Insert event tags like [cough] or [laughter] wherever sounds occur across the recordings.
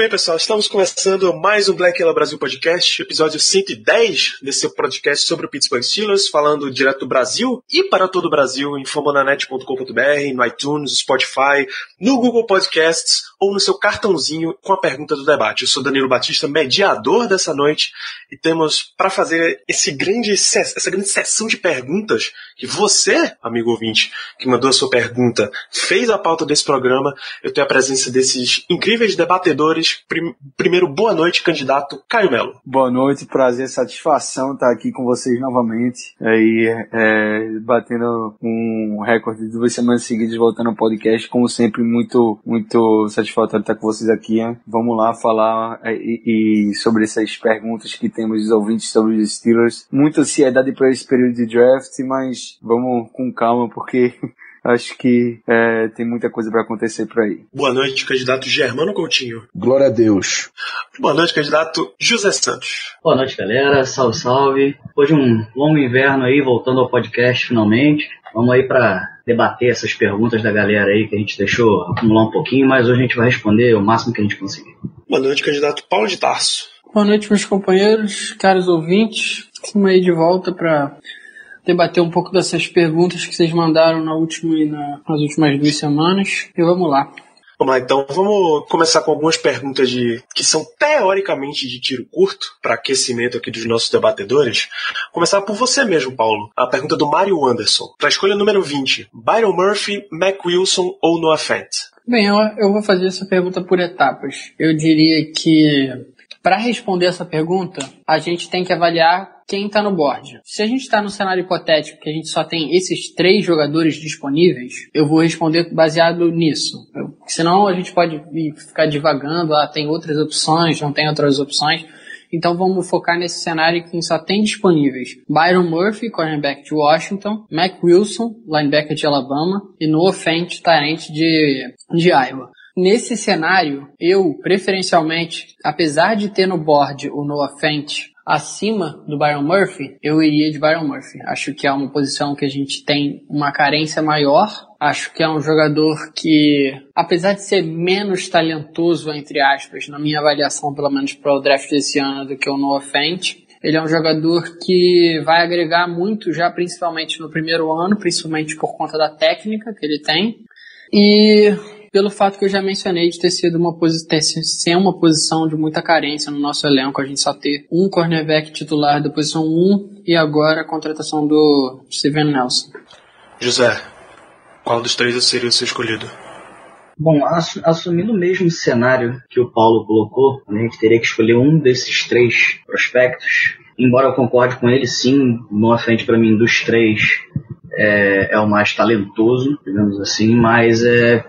bem, pessoal. Estamos começando mais um Black Yellow Brasil Podcast, episódio 110 desse podcast sobre o Pittsburgh Steelers, falando direto do Brasil e para todo o Brasil em fambonanet.com.br, no iTunes, Spotify, no Google Podcasts ou no seu cartãozinho com a pergunta do debate. Eu sou Danilo Batista, mediador dessa noite, e temos para fazer esse grande, essa grande sessão de perguntas que você, amigo ouvinte, que mandou a sua pergunta, fez a pauta desse programa. Eu tenho a presença desses incríveis debatedores. Prim primeiro, boa noite, candidato Caio Melo. Boa noite, prazer, satisfação estar aqui com vocês novamente. Aí, é, batendo um recorde de duas semanas seguidas, voltando ao podcast, como sempre, muito, muito satisfatório estar com vocês aqui. Hein? Vamos lá falar é, e, e, sobre essas perguntas que temos dos ouvintes sobre os Steelers. Muita ansiedade para esse período de draft, mas vamos com calma, porque [laughs] acho que é, tem muita coisa para acontecer por aí. Boa noite, candidato Germano Coutinho. Glória a Deus. Boa noite, candidato José Santos. Boa noite, galera. Salve, salve. Depois de um longo inverno aí, voltando ao podcast finalmente. Vamos aí para debater essas perguntas da galera aí que a gente deixou acumular um pouquinho, mas hoje a gente vai responder o máximo que a gente conseguir. Boa noite, candidato Paulo de Tarso. Boa noite, meus companheiros, caros ouvintes. Estamos aí de volta para debater um pouco dessas perguntas que vocês mandaram na última e na, nas últimas duas semanas. E vamos lá. Vamos lá, então vamos começar com algumas perguntas de que são teoricamente de tiro curto para aquecimento aqui dos nossos debatedores. Começar por você mesmo, Paulo. A pergunta do Mário Anderson. Para a escolha número 20, Byron Murphy, Mac Wilson ou Noah Fant? Bem, eu, eu vou fazer essa pergunta por etapas. Eu diria que para responder essa pergunta, a gente tem que avaliar quem está no board. Se a gente está no cenário hipotético que a gente só tem esses três jogadores disponíveis, eu vou responder baseado nisso. Eu, senão a gente pode ficar divagando, ah, tem outras opções, não tem outras opções. Então vamos focar nesse cenário que só tem disponíveis Byron Murphy, cornerback de Washington, Mac Wilson, linebacker de Alabama, e Noah Fent, talent de, de Iowa. Nesse cenário, eu, preferencialmente, apesar de ter no board o Noah Fent acima do Byron Murphy, eu iria de Byron Murphy. Acho que é uma posição que a gente tem uma carência maior. Acho que é um jogador que, apesar de ser menos talentoso, entre aspas, na minha avaliação, pelo menos para o draft desse ano, do que o Noah Fent, ele é um jogador que vai agregar muito já, principalmente no primeiro ano, principalmente por conta da técnica que ele tem. E pelo fato que eu já mencionei de ter sido uma posição, ser uma posição de muita carência no nosso elenco, a gente só ter um cornerback titular da posição 1 e agora a contratação do Steven Nelson. José, qual dos três seria o seu escolhido? Bom, assumindo o mesmo cenário que o Paulo colocou, a gente teria que escolher um desses três prospectos. Embora eu concorde com ele, sim, no frente para mim dos três é, é, o mais talentoso, digamos assim, mas é,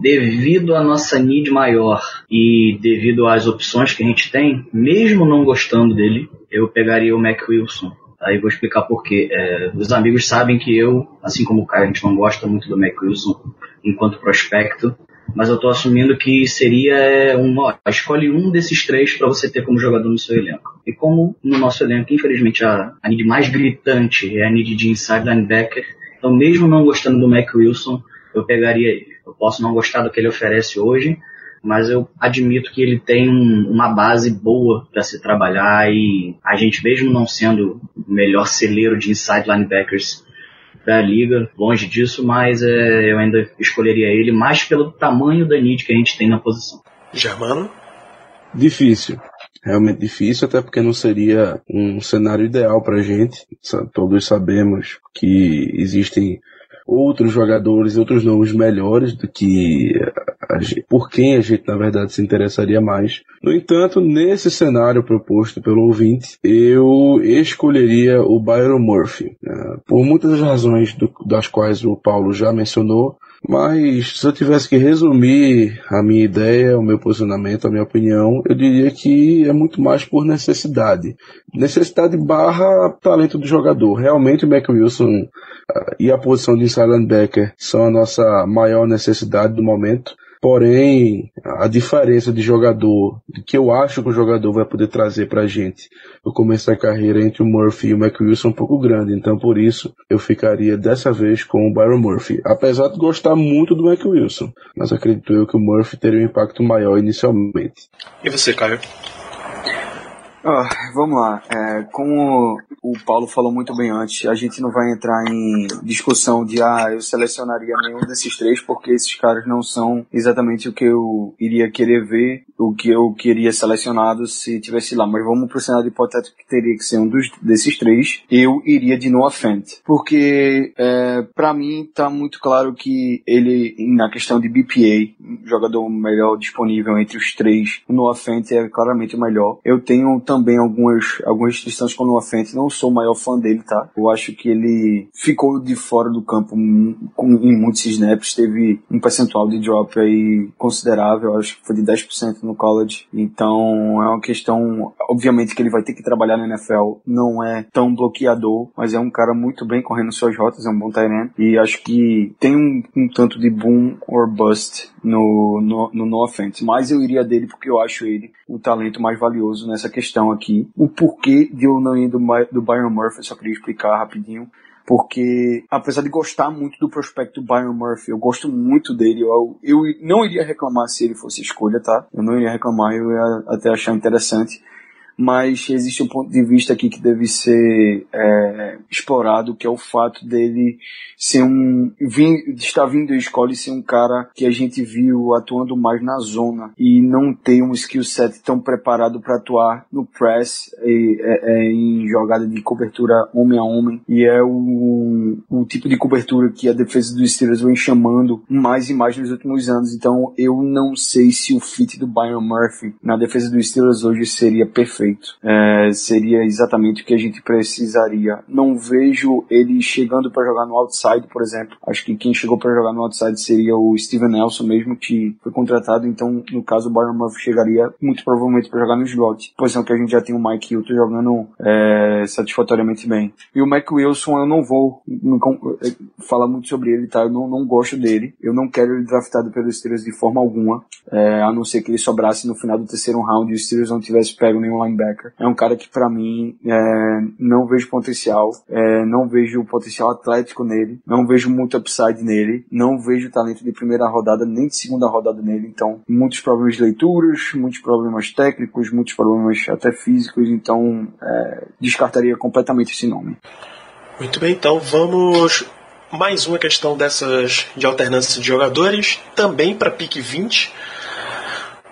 devido à nossa need maior e devido às opções que a gente tem, mesmo não gostando dele, eu pegaria o Mac Wilson. Aí vou explicar por quê. É, os amigos sabem que eu, assim como o Caio, a gente não gosta muito do Mac Wilson enquanto prospecto, mas eu estou assumindo que seria uma, escolhe um desses três para você ter como jogador no seu elenco. E como no nosso elenco, infelizmente, a, a need mais gritante é a need de inside linebacker, então mesmo não gostando do Mac Wilson, eu pegaria ele. Eu posso não gostar do que ele oferece hoje, mas eu admito que ele tem um, uma base boa para se trabalhar e a gente, mesmo não sendo o melhor celeiro de inside linebackers da liga, longe disso, mas é, eu ainda escolheria ele mais pelo tamanho da need que a gente tem na posição. Germano? Difícil. Realmente difícil, até porque não seria um cenário ideal para a gente. Todos sabemos que existem outros jogadores, outros nomes melhores do que gente, por quem a gente na verdade se interessaria mais. No entanto, nesse cenário proposto pelo ouvinte, eu escolheria o Byron Murphy. Né? Por muitas razões do, das quais o Paulo já mencionou, Mas se eu tivesse que resumir a minha ideia, o meu posicionamento, a minha opinião, eu diria que é muito mais por necessidade. Necessidade barra talento do jogador. Realmente o Mac Wilson uh, e a posição de Silent Becker são a nossa maior necessidade do momento. Porém, a diferença de jogador, que eu acho que o jogador vai poder trazer pra gente no começo da carreira entre o Murphy e o McWilson é um pouco grande. Então, por isso, eu ficaria dessa vez com o Byron Murphy. Apesar de gostar muito do McWilson. Mas acredito eu que o Murphy teria um impacto maior inicialmente. E você, Caio? Ah, vamos lá. É, como o Paulo falou muito bem antes, a gente não vai entrar em discussão de ah, eu selecionaria nenhum desses três porque esses caras não são exatamente o que eu iria querer ver, o que eu queria selecionado se tivesse lá. Mas vamos pro cenário hipotético que teria que ser um dos, desses três. Eu iria de Noah Fent. Porque é, para mim tá muito claro que ele, na questão de BPA, jogador melhor disponível entre os três, o Noah Fent é claramente o melhor. Eu tenho também algumas, algumas restrições com o Noah. Não sou o maior fã dele, tá? Eu acho que ele ficou de fora do campo em muitos snaps. Teve um percentual de drop aí considerável. Acho que foi de 10% no college. Então é uma questão, obviamente que ele vai ter que trabalhar na NFL. Não é tão bloqueador, mas é um cara muito bem correndo suas rotas. É um bom tight E acho que tem um, um tanto de boom or bust no, no, no No Offense. Mas eu iria dele porque eu acho ele o talento mais valioso nessa questão aqui. O porquê de eu não ir do, do Byron Murphy, só queria explicar rapidinho. Porque, apesar de gostar muito do prospecto Byron Murphy, eu gosto muito dele. Eu, eu não iria reclamar se ele fosse escolha, tá? Eu não iria reclamar, eu ia até achar interessante mas existe um ponto de vista aqui que deve ser é, explorado, que é o fato dele ser um vim, estar vindo à escola e ser um cara que a gente viu atuando mais na zona e não ter um skill set tão preparado para atuar no press e, é, é, em jogada de cobertura homem a homem e é o, o tipo de cobertura que a defesa dos Steelers vem chamando mais e mais nos últimos anos. Então eu não sei se o fit do Byron Murphy na defesa dos Steelers hoje seria perfeito feito. É, seria exatamente o que a gente precisaria. Não vejo ele chegando para jogar no outside, por exemplo. Acho que quem chegou para jogar no outside seria o Steven Nelson mesmo, que foi contratado. Então, no caso, o Byron Murphy chegaria muito provavelmente para jogar no slot. Posição que a gente já tem o Mike Hilton jogando é, satisfatoriamente bem. E o Mac Wilson, eu não vou é, falar muito sobre ele, tá? Eu não, não gosto dele. Eu não quero ele draftado pelos Steelers de forma alguma, é, a não ser que ele sobrasse no final do terceiro round e os Steelers não tivesse pego nenhum linebacker linebacker. É um cara que para mim é, não vejo potencial, é, não vejo potencial atlético nele, não vejo muito upside nele, não vejo talento de primeira rodada nem de segunda rodada nele. Então, muitos problemas de leituras, muitos problemas técnicos, muitos problemas até físicos. Então, é, descartaria completamente esse nome. Muito bem, então vamos mais uma questão dessas de alternância de jogadores, também para pick 20.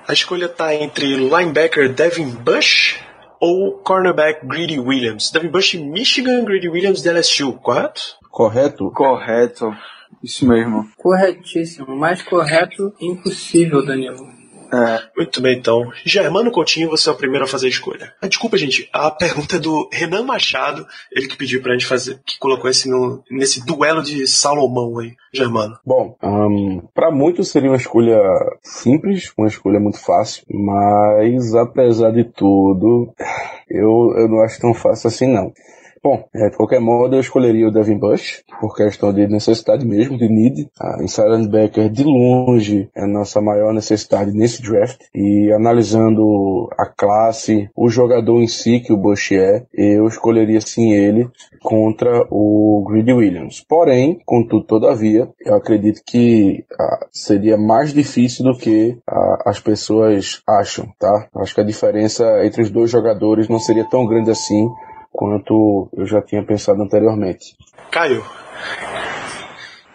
A escolha está entre linebacker Devin Bush ou cornerback Greedy Williams. Devin Bush Michigan, Greedy Williams de LSU, correto? Correto. Correto. Isso mesmo. Corretíssimo. Mais correto impossível, Danilo. É. Muito bem, então. Germano Coutinho, você é o primeiro a fazer a escolha. Ah, desculpa, gente. A pergunta é do Renan Machado, ele que pediu pra gente fazer, que colocou esse no, nesse duelo de Salomão aí, Germano. Bom, um, para muitos seria uma escolha simples, uma escolha muito fácil, mas apesar de tudo, eu, eu não acho tão fácil assim não. Bom, é, de qualquer modo, eu escolheria o Devin Bush, por questão de necessidade mesmo, de need. A inside linebacker, de longe, é a nossa maior necessidade nesse draft. E analisando a classe, o jogador em si que o Bush é, eu escolheria sim ele contra o Greedy Williams. Porém, contudo, todavia, eu acredito que ah, seria mais difícil do que ah, as pessoas acham, tá? Acho que a diferença entre os dois jogadores não seria tão grande assim quanto eu já tinha pensado anteriormente. Caio.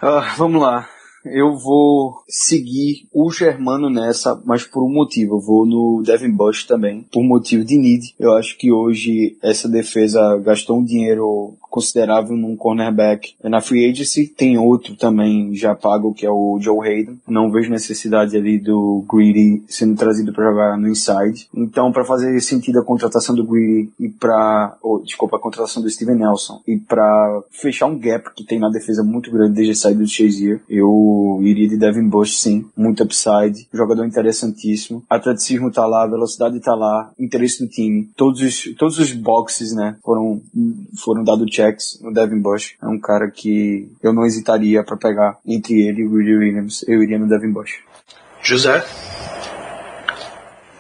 Ah, vamos lá. Eu vou seguir o Germano nessa, mas por um motivo. Eu vou no Devin Bush também, por motivo de need. Eu acho que hoje essa defesa gastou um dinheiro considerável num cornerback. Na free agency tem outro também já pago, que é o Joe Hayden. Não vejo necessidade ali do Greedy sendo trazido para jogar no inside. Então, para fazer sentido a contratação do Greedy e para, oh, desculpa, a contratação do Steven Nelson e para fechar um gap que tem na defesa muito grande desde a saída do Shazier, eu iria de Devin Bush sim, muito upside, jogador interessantíssimo, atleticismo tá lá, velocidade tá lá, interesse do time, todos os, todos os boxes, né, foram, foram dados checks no Devin Bush, é um cara que eu não hesitaria para pegar entre ele e o Willie Williams, eu iria no Devin Bush. José?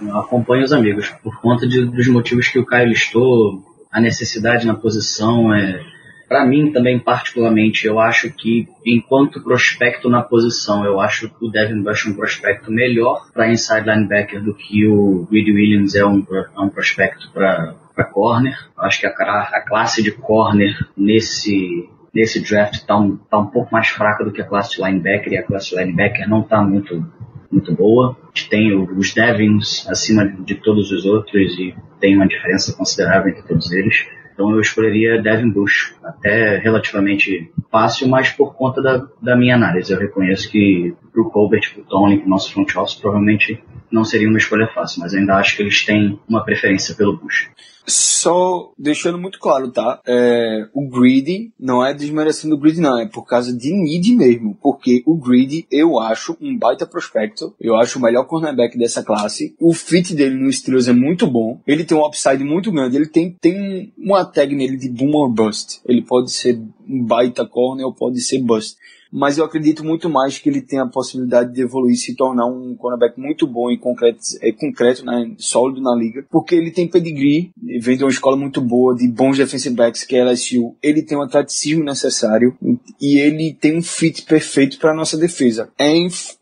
Eu acompanho os amigos, por conta de, dos motivos que o Caio listou, a necessidade na posição é para mim também particularmente eu acho que enquanto prospecto na posição eu acho o Devin Bush um prospecto melhor para inside linebacker do que o Reed Williams é um, é um prospecto para para corner acho que a, a classe de corner nesse nesse draft está um, tá um pouco mais fraca do que a classe de linebacker e a classe de linebacker não está muito muito boa. A gente tem os Devins acima de todos os outros e tem uma diferença considerável entre todos eles. Então eu escolheria Devin Bush, até relativamente fácil, mas por conta da, da minha análise. Eu reconheço que pro Colbert, pro Tony, pro nosso front office, provavelmente não seria uma escolha fácil, mas ainda acho que eles têm uma preferência pelo Bush. Só deixando muito claro, tá? É, o Greedy não é desmerecendo o Greedy, não. É por causa de need mesmo. Porque o Greedy eu acho um baita prospecto. Eu acho o melhor cornerback dessa classe. O fit dele no Steelers é muito bom. Ele tem um upside muito grande. Ele tem, tem uma tag nele de boom or bust. Ele pode ser um baita corner ou pode ser bust mas eu acredito muito mais que ele tem a possibilidade de evoluir se tornar um cornerback muito bom e concreto, é, concreto né, sólido na liga, porque ele tem pedigree, vem de uma escola muito boa, de bons defensive backs, que é LSU, ele tem o atleticismo necessário e ele tem um fit perfeito para nossa defesa. É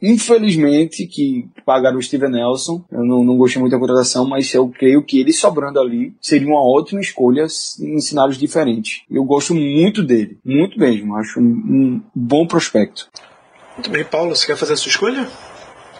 infelizmente que pagaram o Steven Nelson, eu não, não gostei muito da contratação, mas eu creio que ele sobrando ali seria uma ótima escolha em cenários diferentes. Eu gosto muito dele, muito mesmo, acho um, um bom prospecto prospecto. Muito bem, Paulo, você quer fazer a sua escolha?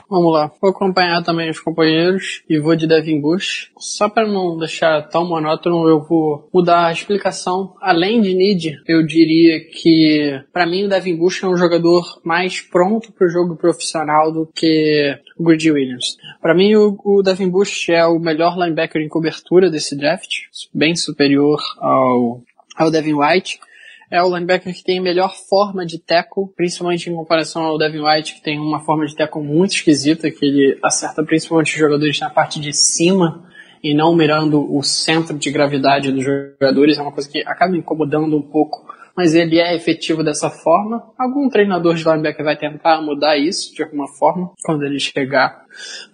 Vamos lá, vou acompanhar também os companheiros e vou de Devin Bush. Só para não deixar tão monótono, eu vou mudar a explicação. Além de need, eu diria que para mim o Devin Bush é um jogador mais pronto para o jogo profissional do que o Greedy Williams. Para mim o, o Devin Bush é o melhor linebacker em cobertura desse draft, bem superior ao ao Devin White é o linebacker que tem melhor forma de tackle, principalmente em comparação ao Devin White, que tem uma forma de tackle muito esquisita, que ele acerta principalmente os jogadores na parte de cima e não mirando o centro de gravidade dos jogadores, é uma coisa que acaba incomodando um pouco mas ele é efetivo dessa forma. Algum treinador de linebacker vai tentar mudar isso de alguma forma quando ele chegar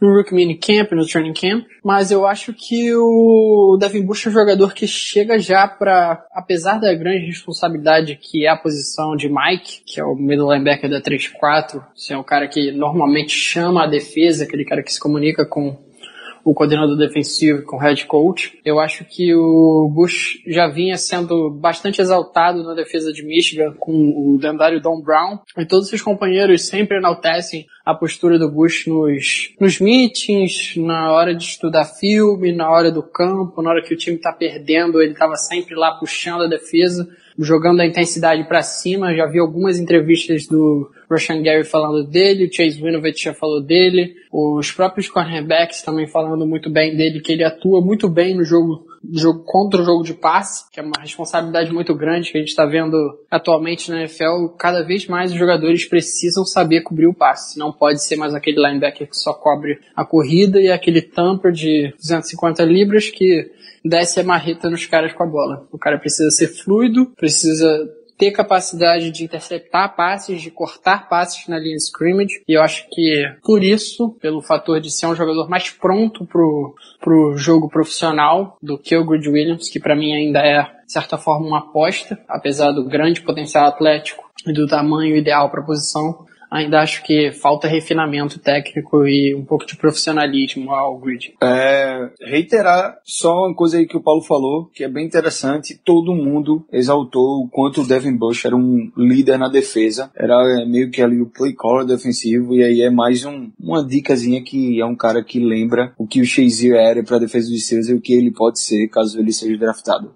no Rookie Mini Camp, no Training Camp, mas eu acho que o Devin Bush é um jogador que chega já para, apesar da grande responsabilidade que é a posição de Mike, que é o middle linebacker da 3-4, você é o cara que normalmente chama a defesa, aquele cara que se comunica com o coordenador defensivo com o head coach. Eu acho que o Bush já vinha sendo bastante exaltado na defesa de Michigan com o lendário Don Brown e todos seus companheiros sempre enaltecem a postura do Bush nos, nos meetings, na hora de estudar filme, na hora do campo, na hora que o time tá perdendo, ele estava sempre lá puxando a defesa, jogando a intensidade para cima. Já vi algumas entrevistas do Rashan Gary falando dele, o Chase Winovich já falou dele, os próprios cornerbacks também falando muito bem dele, que ele atua muito bem no jogo jogo contra o jogo de passe, que é uma responsabilidade muito grande que a gente está vendo atualmente na NFL. Cada vez mais os jogadores precisam saber cobrir o passe. Não pode ser mais aquele linebacker que só cobre a corrida e aquele tamper de 250 libras que desce a marreta nos caras com a bola. O cara precisa ser fluido, precisa ter capacidade de interceptar passes, de cortar passes na linha scrimmage. E eu acho que por isso, pelo fator de ser um jogador mais pronto pro, pro jogo profissional do que o Grid Williams, que para mim ainda é, de certa forma, uma aposta, apesar do grande potencial atlético e do tamanho ideal para a posição, ainda acho que falta refinamento técnico e um pouco de profissionalismo ao grid. É, reiterar só uma coisa aí que o Paulo falou, que é bem interessante, todo mundo exaltou o quanto o Devin Bush era um líder na defesa, era meio que ali o play caller defensivo, e aí é mais um, uma dicasinha que é um cara que lembra o que o Shazier era para a defesa dos seus e o que ele pode ser caso ele seja draftado.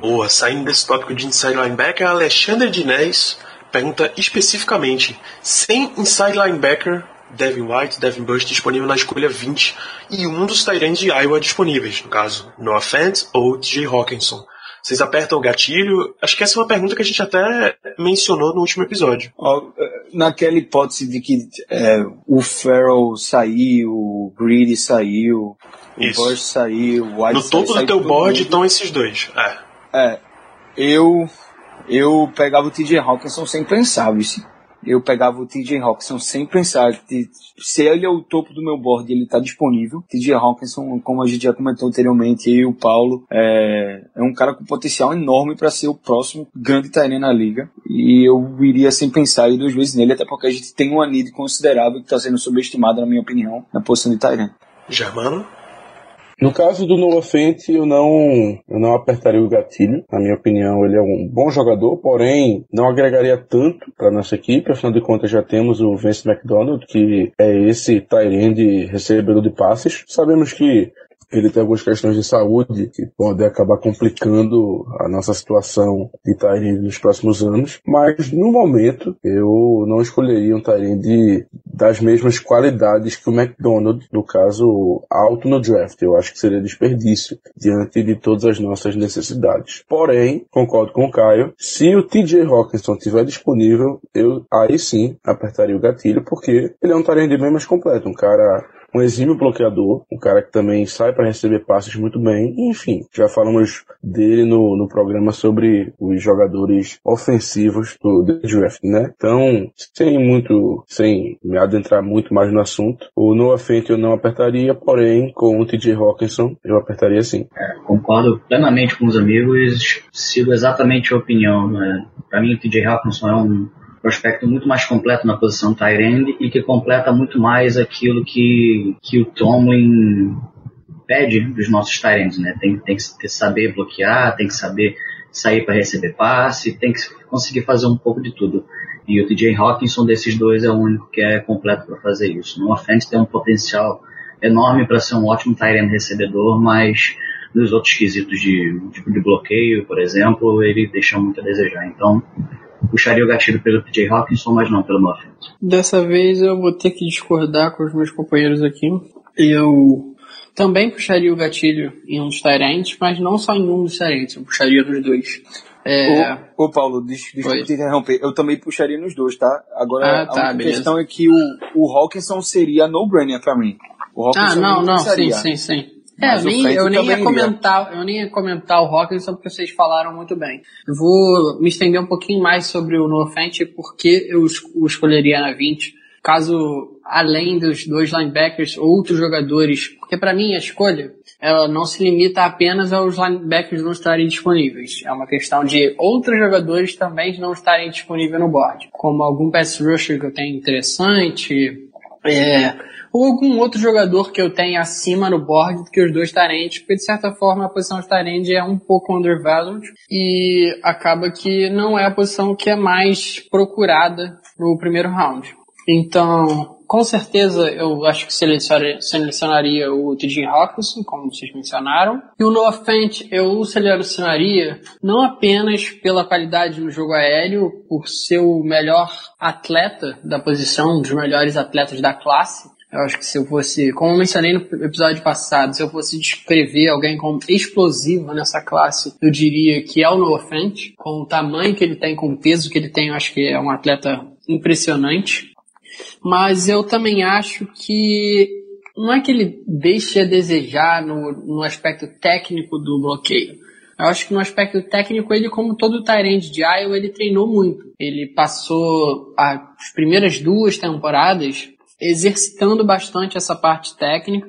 Boa, saindo desse tópico de inside linebacker, Alexandre Dinés pergunta especificamente: sem inside linebacker, Devin White, Devin Bush disponível na escolha 20 e um dos Tyrants de Iowa disponíveis, no caso, Noah Fant ou TJ Hawkinson. Vocês apertam o gatilho? Acho que essa é uma pergunta que a gente até mencionou no último episódio. Naquela hipótese de que é, o Farrell saiu, o Greedy saiu, Isso. o Bush saiu, o White No saiu, topo do teu board mundo. estão esses dois. É. É, eu, eu pegava o TJ Hawkinson sem pensar, vice. Eu pegava o TJ Hawkinson sem pensar. Se ele é o topo do meu board e ele está disponível, TJ Hawkinson, como a gente já comentou anteriormente, e o Paulo, é, é um cara com potencial enorme para ser o próximo grande Tyrene na liga. E eu iria sem pensar ir duas vezes nele, até porque a gente tem uma need considerável que está sendo subestimada, na minha opinião, na posição de Tyrene. Germano? No caso do Noah Fent, eu não, eu não apertaria o gatilho. Na minha opinião, ele é um bom jogador, porém não agregaria tanto para nossa equipe. Afinal de contas, já temos o Vince McDonald, que é esse Tyrande recebedor de passes. Sabemos que ele tem algumas questões de saúde que podem acabar complicando a nossa situação de Tyrande nos próximos anos, mas no momento eu não escolheria um Tyrande das mesmas qualidades que o McDonald, no caso alto no draft. Eu acho que seria desperdício diante de todas as nossas necessidades. Porém, concordo com o Caio, se o TJ Hawkinson estiver disponível, eu aí sim apertaria o gatilho, porque ele é um Tyrande bem mais completo, um cara um exímio bloqueador, um cara que também sai para receber passes muito bem. Enfim, já falamos dele no, no programa sobre os jogadores ofensivos do, do draft, né? Então, sem muito, sem me adentrar muito mais no assunto, o Noah Fent eu não apertaria, porém, com o TJ Hawkinson eu apertaria sim. Concordo plenamente com os amigos, sigo exatamente a opinião. Né? Para mim, o TJ Hawkinson é um prospecto muito mais completo na posição end e que completa muito mais aquilo que, que o Tomlin pede dos nossos ends, né? Tem, tem que saber bloquear, tem que saber sair para receber passe, tem que conseguir fazer um pouco de tudo. E o TJ Hawkinson desses dois é o único que é completo para fazer isso. No offense tem um potencial enorme para ser um ótimo end recebedor, mas nos outros quesitos de, de, de bloqueio, por exemplo, ele deixa muito a desejar. Então, puxaria o gatilho pelo TJ Hawkinson, mas não pelo Muffin. Dessa vez eu vou ter que discordar com os meus companheiros aqui. Eu também puxaria o gatilho em um dos Tyrants, mas não só em um dos Tyrants, eu puxaria nos dois. É... Ô, ô, Paulo, eu te interromper. Eu também puxaria nos dois, tá? Agora, Ah, a tá, única beleza. questão é que o, o Hawkinson seria no-brainer pra mim. O Ah, não, não, pensaria. sim, sim, sim. É, nem, eu nem ia comentar, eu nem ia comentar o Hawkinson porque vocês falaram muito bem. Eu vou me estender um pouquinho mais sobre o Noah Fant e por que eu o escolheria na 20, caso além dos dois linebackers, outros jogadores, porque para mim a escolha ela não se limita apenas aos linebackers não estarem disponíveis. É uma questão de outros jogadores também não estarem disponíveis no board, como algum pass rusher que eu tenho interessante, é, ou algum outro jogador que eu tenha acima no board do que os dois tarentes, porque de certa forma a posição de tarente é um pouco undervalued e acaba que não é a posição que é mais procurada no primeiro round. Então, com certeza eu acho que selecionaria, selecionaria o TJ Hawkinson, como vocês mencionaram. E o Noah Fant eu selecionaria não apenas pela qualidade no jogo aéreo, por ser o melhor atleta da posição, um dos melhores atletas da classe, eu acho que se eu fosse, como eu mencionei no episódio passado, se eu fosse descrever alguém como explosivo nessa classe, eu diria que é o Noah Fant, com o tamanho que ele tem, com o peso que ele tem, eu acho que é um atleta impressionante. Mas eu também acho que não é que ele deixe a desejar no, no aspecto técnico do bloqueio. Eu acho que no aspecto técnico, ele, como todo Tyrande de Iowa, ele treinou muito. Ele passou as primeiras duas temporadas exercitando bastante essa parte técnica,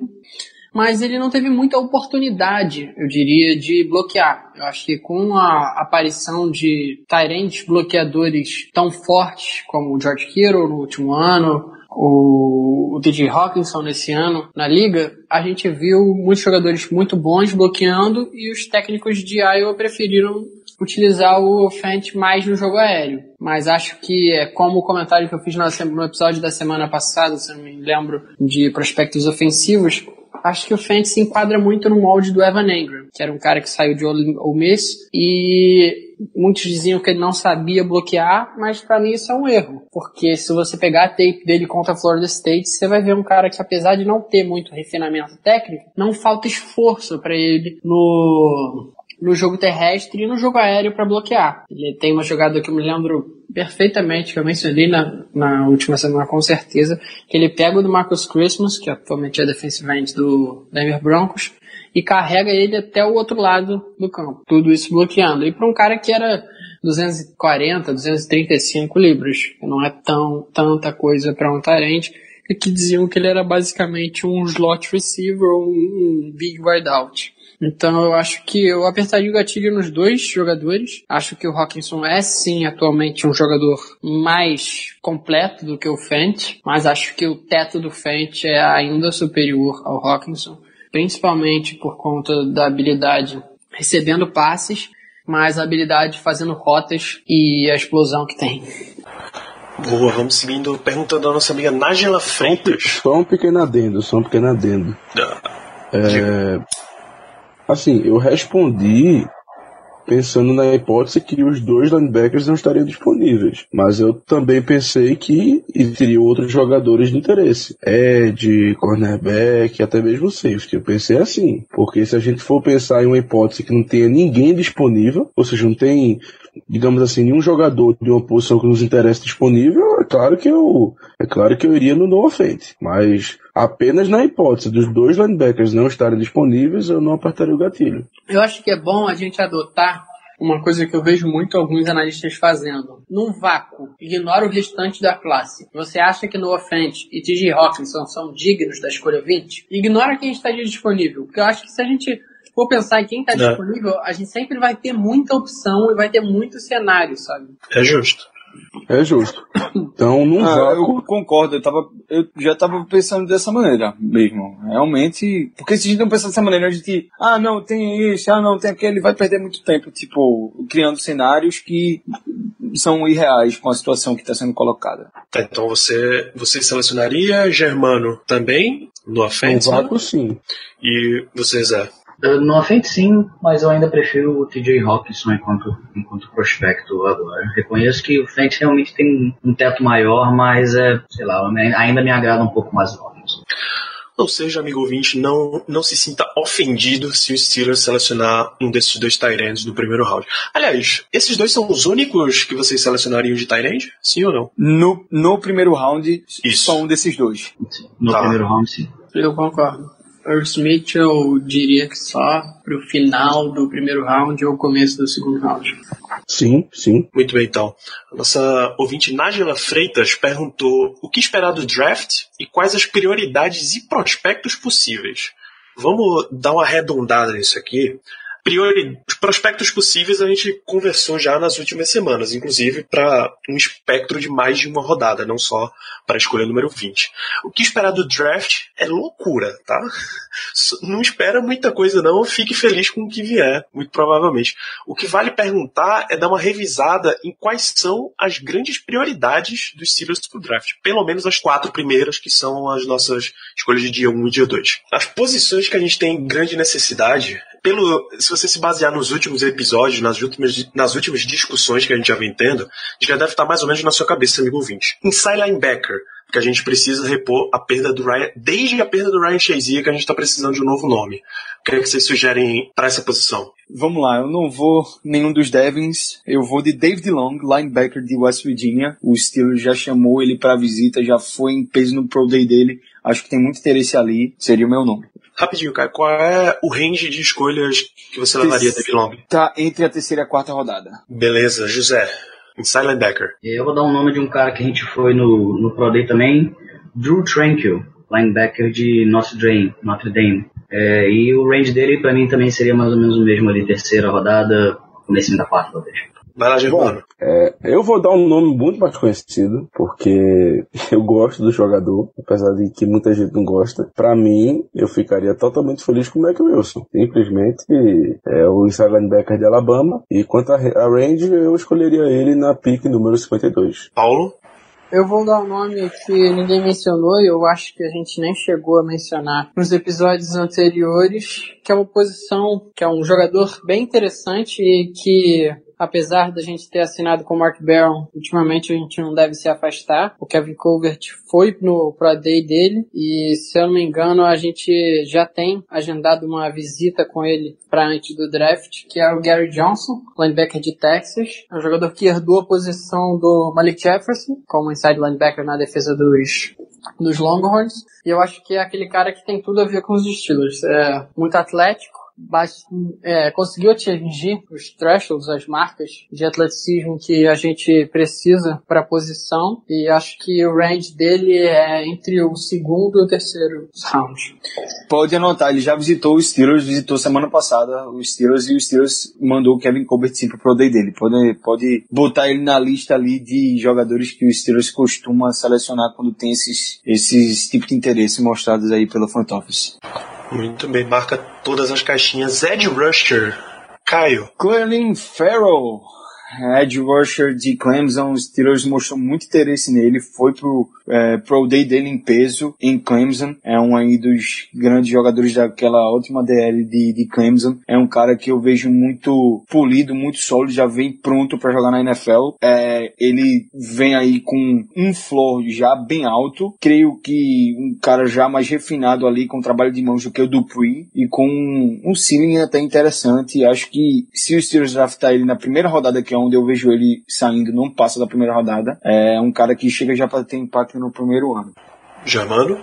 mas ele não teve muita oportunidade, eu diria, de bloquear. Eu acho que com a aparição de Tyrands bloqueadores tão fortes como o George Kittle no último ano, o, DJ Hawkinson nesse ano na liga, a gente viu muitos jogadores muito bons bloqueando e os técnicos de Iowa preferiram utilizar o Fant mais no jogo aéreo. Mas acho que é como o comentário que eu fiz no episódio da semana passada, se eu me lembro, de prospectos ofensivos, acho que o Fent se enquadra muito no molde do Evan Engram, que era um cara que saiu de Ole Miss e muitos diziam que ele não sabia bloquear, mas para mim isso é um erro, porque se você pegar a tape dele contra a Florida State, você vai ver um cara que apesar de não ter muito refinamento técnico, não falta esforço para ele no no jogo terrestre e no jogo aéreo para bloquear. Ele tem uma jogada que eu me lembro perfeitamente, que eu mencionei na, na última semana com certeza, que ele pega o do Marcus Christmas, que atualmente é defensive end do Denver Broncos, e carrega ele até o outro lado do campo. Tudo isso bloqueando. E para um cara que era 240, 235 libras, não é tão tanta coisa para um tarente, e que diziam que ele era basicamente um slot receiver ou um, big wide out. Então eu acho que eu apertaria o gatilho nos dois jogadores. Acho que o Hawkinson é sim atualmente um jogador mais completo do que o Fent, mas acho que o teto do Fent é ainda superior ao Hawkinson, principalmente por conta da habilidade recebendo passes, mas a habilidade fazendo rotas e a explosão que tem. Boa, vamos seguindo perguntando a nossa amiga Nájila Freitas. Só um pequeno adendo, só um pequeno adendo. Ah, É, assim, eu respondi pensando na hipótese que os dois linebackers não estariam disponíveis. Mas eu também pensei que teriam outros jogadores de interesse. Ed, cornerback, até mesmo safety. Eu pensei assim. Porque se a gente for pensar em uma hipótese que não tenha ninguém disponível, ou seja, não tem, digamos assim, nenhum jogador de uma posição que nos interessa disponível, é claro que eu, é claro que eu iria no no offense. Mas apenas na hipótese dos dois linebackers não estarem disponíveis, eu não apertaria o gatilho. Eu acho que é bom a gente adotar uma coisa que eu vejo muito alguns analistas fazendo. Num vácuo, ignora o restante da classe. Você acha que Noah Fant e T.J. Hawkinson são dignos da escolha 20? Ignora quem está disponível. Porque eu acho que se a gente for pensar em quem está É. disponível, a gente sempre vai ter muita opção e vai ter muito cenário, sabe? é justo. É justo. Então, num Ah, eu concordo, eu, tava, eu já estava pensando dessa maneira mesmo. Realmente. Porque se a gente não pensar dessa maneira, a gente. Ah, não, tem isso, ah, não, tem aquele, vai perder muito tempo, tipo, criando cenários que são irreais com a situação que está sendo colocada. Tá, então você, você selecionaria Germano também no offense, né? vácuo sim. E você, Zé? Uh, No offense sim, mas eu ainda prefiro o TJ Hawkinson enquanto, enquanto prospecto agora. Reconheço que o Fent realmente tem um teto maior, mas é, sei lá, ainda me agrada um pouco mais o Hawkinson. Ou seja, amigo ouvinte, não, não se sinta ofendido se o Steelers selecionar um desses dois Tyrants no primeiro round. Aliás, esses dois são os únicos que vocês selecionariam de Tyrant? Sim ou não? No, no primeiro round, Isso. só um desses dois. No Tá. primeiro round sim. Eu concordo. Earl Smith eu diria que só pro final do primeiro round ou começo do segundo round. Sim, sim. Muito bem, então. A nossa ouvinte Nájila Freitas perguntou o que esperar do draft e quais as prioridades e prospectos possíveis. Vamos dar uma arredondada nisso aqui. Priori... Os prospectos possíveis a gente conversou já nas últimas semanas, inclusive para um espectro de mais de uma rodada, não só para a escolha número 20. O que esperar do draft é loucura, tá? Não espera muita coisa não, fique feliz com o que vier, muito provavelmente. O que vale perguntar é dar uma revisada em quais são as grandes prioridades dos Steelers pro draft. Pelo menos as quatro primeiras, que são as nossas escolhas de dia 1 e dia 2. As posições que a gente tem grande necessidade, pelo, se você se basear nos últimos episódios, nas últimas, nas últimas discussões que a gente já vem tendo, já deve estar mais ou menos na sua cabeça, amigo ouvinte. Inside linebacker, porque a gente precisa repor a perda do Ryan, desde a perda do Ryan Shazier que a gente está precisando de um novo nome. O que é que vocês sugerem para essa posição? Vamos lá, eu não vou nenhum dos Devins, eu vou de David Long, linebacker de West Virginia. O Steelers já chamou ele para visita, já foi em peso no Pro Day dele. Acho que tem muito interesse ali, seria o meu nome. Rapidinho, cara, qual é o range de escolhas que você levaria, David Long? Tá entre a terceira e a quarta rodada. Beleza, José. Inside linebacker. Eu vou dar um nome de um cara que a gente foi no, no Pro Day também, Drew Tranquil, linebacker de Notre Dame. Notre Dame. É, e o range dele pra mim também seria mais ou menos o mesmo ali, terceira rodada, comecinho da quarta talvez. Vai lá, Germano. É, eu vou dar um nome muito mais conhecido, porque [laughs] eu gosto do jogador, apesar de que muita gente não gosta. Pra mim, eu ficaria totalmente feliz com o Mac Wilson. Simplesmente é o inside linebacker de Alabama. E quanto a, a range, eu escolheria ele na pick número 52. Paulo. Eu vou dar um nome que ninguém mencionou e eu acho que a gente nem chegou a mencionar nos episódios anteriores, que é uma posição, que é um jogador bem interessante e que apesar da gente ter assinado com o Mark Barron, ultimamente a gente não deve se afastar. O Kevin Colbert foi no Pro Day dele e, se eu não me engano, a gente já tem agendado uma visita com ele para antes do draft, que é o Gary Johnson, linebacker de Texas. É um jogador que herdou a posição do Malik Jefferson como inside linebacker na defesa dos dos Longhorns. E eu acho que é aquele cara que tem tudo a ver com os Steelers. É muito atlético, é, conseguiu atingir os thresholds, as marcas de atleticismo que a gente precisa para a posição e acho que o range dele é entre o segundo e o terceiro round. Pode anotar, ele já visitou os Steelers, visitou semana passada os Steelers e os Steelers mandou o Kevin Colbert sim pro day dele. Pode, pode botar ele na lista ali de jogadores que os Steelers costuma selecionar quando tem esses, esses tipos de interesse mostrados aí pelo front office. Muito bem, marca todas as caixinhas. Ed Rusher. Caio. Clelin Farrell. Ed Rusher de Clemson, os Steelers mostrou muito interesse nele, foi pro, é, pro day dele em peso em Clemson, é um aí dos grandes jogadores daquela última DL de, de Clemson, é um cara que eu vejo muito polido, muito sólido, já vem pronto para jogar na NFL, é, ele vem aí com um floor já bem alto, creio que um cara já mais refinado ali com trabalho de mãos do que o Dupree e com um ceiling até interessante, acho que se o Steelers draftar ele na primeira rodada que é onde eu vejo ele saindo, não passa da primeira rodada. É um cara que chega já para ter impacto no primeiro ano. Jamando?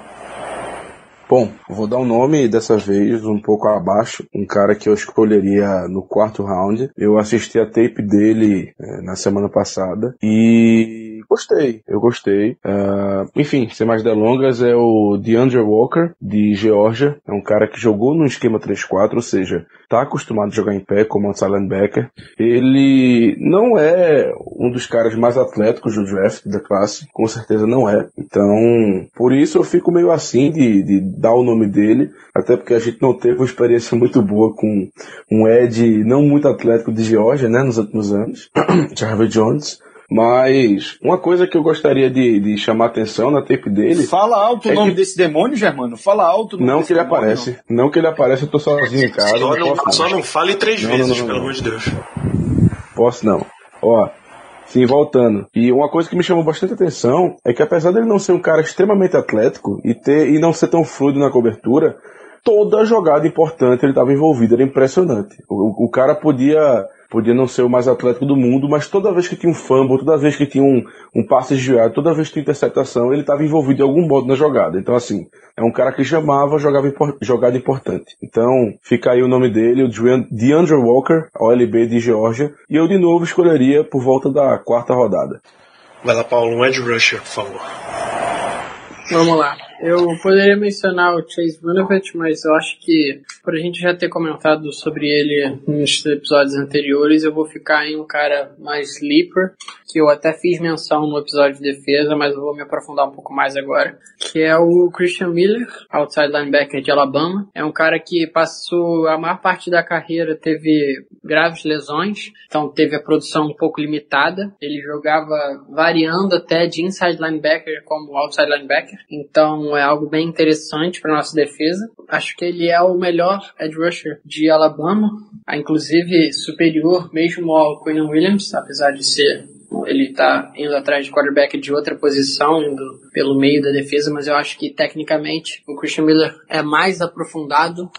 Bom, vou dar um nome dessa vez um pouco abaixo, um cara que eu escolheria no quarto round. Eu assisti a tape dele é, na semana passada e gostei, eu gostei. Uh, enfim, sem mais delongas, é o DeAndre Walker, de Georgia. É um cara que jogou no esquema 3-4, ou seja, tá acostumado a jogar em pé como outside linebacker. Ele não é um dos caras mais atléticos do draft da classe, com certeza não é. Então, por isso eu fico meio assim de, de dar o nome dele, até porque a gente não teve uma experiência muito boa com um Ed não muito atlético de Georgia, né, nos últimos anos, [clears throat] Jarvis Jones. Mas uma coisa que eu gostaria de, de chamar atenção na tape dele. Fala alto é o nome que... desse demônio, Germano. Fala alto. Não que ele demônio, aparece. Não. não. que ele aparece, eu tô sozinho em casa. Só não, não só não fale três não, vezes, pelo amor de Deus. Posso não. Ó, Sim, voltando. E uma coisa que me chamou bastante atenção é que apesar dele não ser um cara extremamente atlético e ter e não ser tão fluido na cobertura, toda jogada importante ele estava envolvido, era impressionante. O, o cara podia podia não ser o mais atlético do mundo, mas toda vez que tinha um fumble, toda vez que tinha um, um passe desviado, toda vez que tinha interceptação, ele estava envolvido de algum modo na jogada. Então, assim, é um cara que chamava jogava jogada importante. Então, fica aí o nome dele, o DeAndre Walker, OLB de Georgia, e eu de novo escolheria por volta da quarta rodada. Vai lá, Paulo, um edge rusher, por favor. Vamos lá. Eu poderia mencionar o Chase Winovich, mas eu acho que, por a gente já ter comentado sobre ele nos episódios anteriores, eu vou ficar em um cara mais sleeper, que eu até fiz menção no episódio de defesa, mas eu vou me aprofundar um pouco mais agora, que é o Christian Miller, outside linebacker de Alabama. É um cara que passou a maior parte da carreira, teve graves lesões, então teve a produção um pouco limitada. Ele jogava variando até de inside linebacker como outside linebacker, então é algo bem interessante para nossa defesa. Acho que ele é o melhor edge rusher de Alabama, inclusive superior mesmo ao Quinn Williams, apesar de ser ele está indo atrás de quarterback de outra posição, indo pelo meio da defesa, mas eu acho que tecnicamente o Christian Miller é mais aprofundado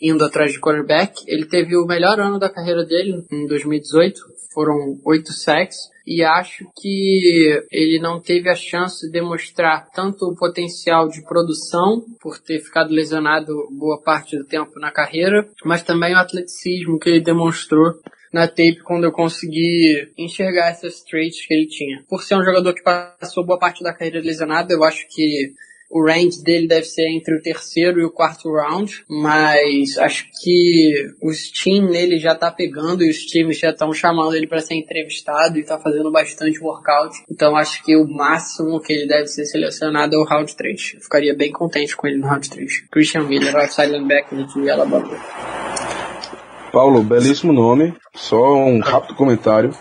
indo atrás de quarterback. Ele teve o melhor ano da carreira dele em 2018, foram oito sacks e acho que ele não teve a chance de demonstrar tanto o potencial de produção, por ter ficado lesionado boa parte do tempo na carreira, mas também o atleticismo que ele demonstrou na tape quando eu consegui enxergar essas traits que ele tinha. Por ser um jogador que passou boa parte da carreira lesionado, eu acho que o range dele deve ser entre o terceiro e o quarto round, mas acho que o Steam nele já tá pegando e os times já estão chamando ele para ser entrevistado e tá fazendo bastante workout. Então acho que o máximo que ele deve ser selecionado é o round 3. Eu ficaria bem contente com ele no round 3. Christian Miller, outside linebacker de Alabama. Paulo, belíssimo nome. Só um rápido comentário.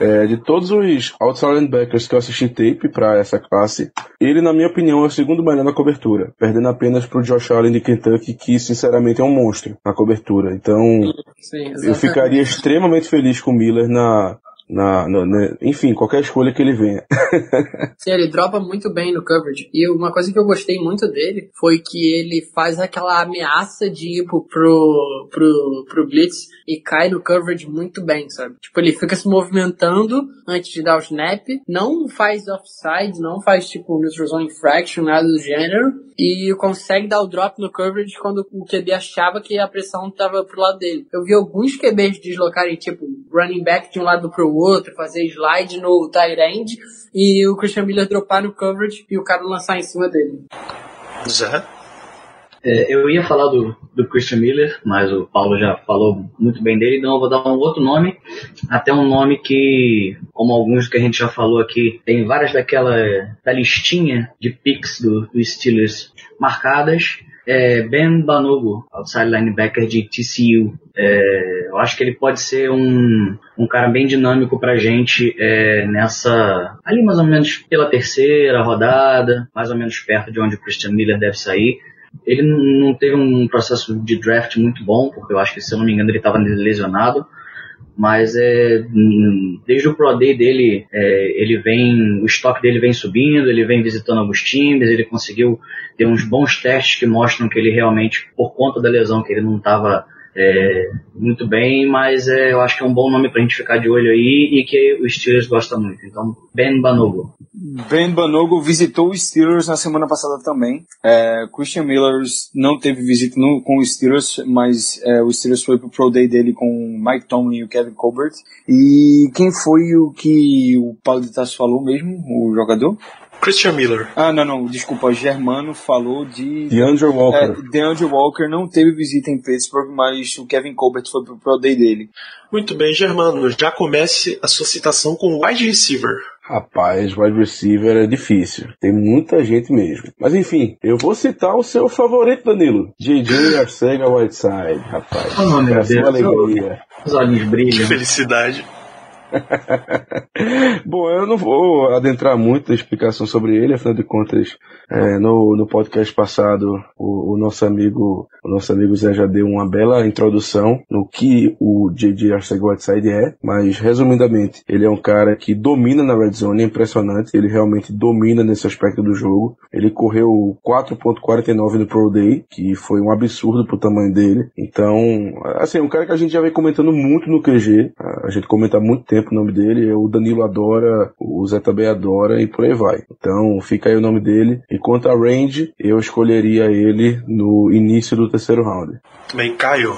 É, de todos os outside linebackers que eu assisti tape para essa classe, ele, na minha opinião, é o segundo melhor na cobertura, perdendo apenas pro Josh Allen de Kentucky, que sinceramente é um monstro na cobertura. Então, Sim, eu ficaria extremamente feliz com o Miller na, na, na, enfim, qualquer escolha que ele venha. [laughs] Sim, ele dropa muito bem no coverage. E uma coisa que eu gostei muito dele foi que ele faz aquela ameaça de ir pro, pro, pro, pro Blitz e cai no coverage muito bem, sabe? Tipo, ele fica se movimentando antes de dar o snap, não faz offside, não faz tipo neutral zone infraction, nada do gênero, e consegue dar o drop no coverage quando o QB achava que a pressão tava pro lado dele. Eu vi alguns QBs deslocarem, tipo, running back de um lado pro outro, fazer slide no tight end, e o Christian Miller dropar no coverage e o cara lançar em cima dele. Zé? É, eu ia falar do, do Christian Miller, mas o Paulo já falou muito bem dele, então eu vou dar um outro nome, até um nome que, como alguns que a gente já falou aqui, tem várias daquela da listinha de picks do, do Steelers marcadas. É Ben Banogo, outside linebacker de TCU. É, eu acho que ele pode ser um, um cara bem dinâmico pra gente é, nessa. ali mais ou menos pela terceira rodada, mais ou menos perto de onde o Christian Miller deve sair. Ele não teve um processo de draft muito bom, porque eu acho que, se eu não me engano, ele estava lesionado. Mas é, hum, desde o Pro Day dele, é, ele vem, o estoque dele vem subindo, ele vem visitando alguns times, ele conseguiu ter uns bons testes que mostram que ele realmente, por conta da lesão, que ele não estava muito bem, mas é, eu acho que é um bom nome pra gente ficar de olho aí e que o Steelers gosta muito. Então, Ben Banogo. Ben Banogo visitou os Steelers na semana passada também. É, Christian Miller não teve visita no- com os Steelers, mas é, o Steelers foi pro Pro Day dele com o Mike Tomlin e o Kevin Colbert. E quem foi o que o Paulo de Tasso falou mesmo, o jogador? Christian Miller. Ah, não, não, desculpa, o Germano falou de... DeAndre Walker. É, DeAndre Walker não teve visita em Pittsburgh, mas o Kevin Colbert foi pro Pro Day dele. Muito bem, Germano. Já comece a sua citação com wide receiver. Rapaz, wide receiver é difícil. Tem muita gente mesmo. Mas enfim, eu vou citar o seu favorito, Danilo. JJ Arcega Whiteside, rapaz. Oh, meu Deus. alegria. Os Que brilham. felicidade. [laughs] Bom, eu não vou adentrar muito na explicação sobre ele, afinal de contas, é, no, no podcast passado, o, o nosso amigo, o nosso amigo Zé já deu uma bela introdução no que o J.J. Arcega-Whiteside é, mas resumidamente, ele é um cara que domina na red zone, é impressionante, ele realmente domina nesse aspecto do jogo. Ele correu 4.49 no Pro Day, que foi um absurdo pro tamanho dele. Então, assim, é um cara que a gente já vem comentando muito no QG, a gente comenta há muito tempo o nome dele, o Danilo adora, o Zé também adora e por aí vai. Então, fica aí o nome dele. E quanto a range, eu escolheria ele no início do terceiro round. Bem, Caio.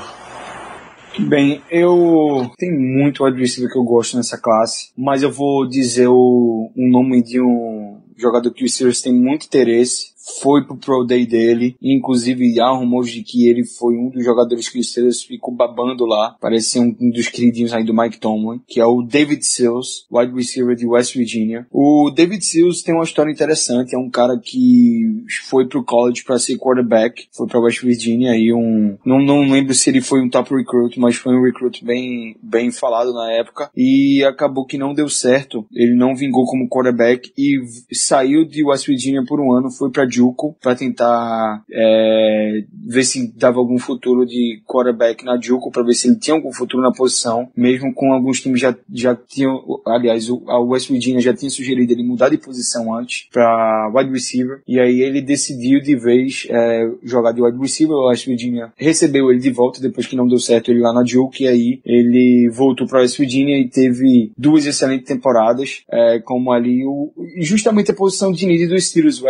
Bem, eu tenho muito wide receiver que eu gosto nessa classe, mas eu vou dizer o, um nome de um jogador que o Steelers tem muito interesse. Foi pro Pro Day dele, e inclusive há rumores de que ele foi um dos jogadores que o Steelers ficou babando lá. Parece ser um, um dos queridinhos aí do Mike Tomlin, que é o David Sills, wide receiver de West Virginia. O David Sills tem uma história interessante, é um cara que foi pro college para ser quarterback, foi para West Virginia e um, não, não lembro se ele foi um top recruit, mas foi um recruit bem, bem falado na época e acabou que não deu certo. Ele não vingou como quarterback e saiu de West Virginia por um ano, foi para JUCO para tentar é, ver se dava algum futuro de quarterback na JUCO para ver se ele tinha algum futuro na posição, mesmo com alguns times já já tinham, aliás, a West Virginia já tinha sugerido ele mudar de posição antes para wide receiver e aí ele decidiu de vez é, jogar de wide receiver. A West Virginia recebeu ele de volta depois que não deu certo ele lá na Duke e aí ele voltou para West Virginia e teve duas excelentes temporadas, é, como ali o justamente a posição de need do Steelers, o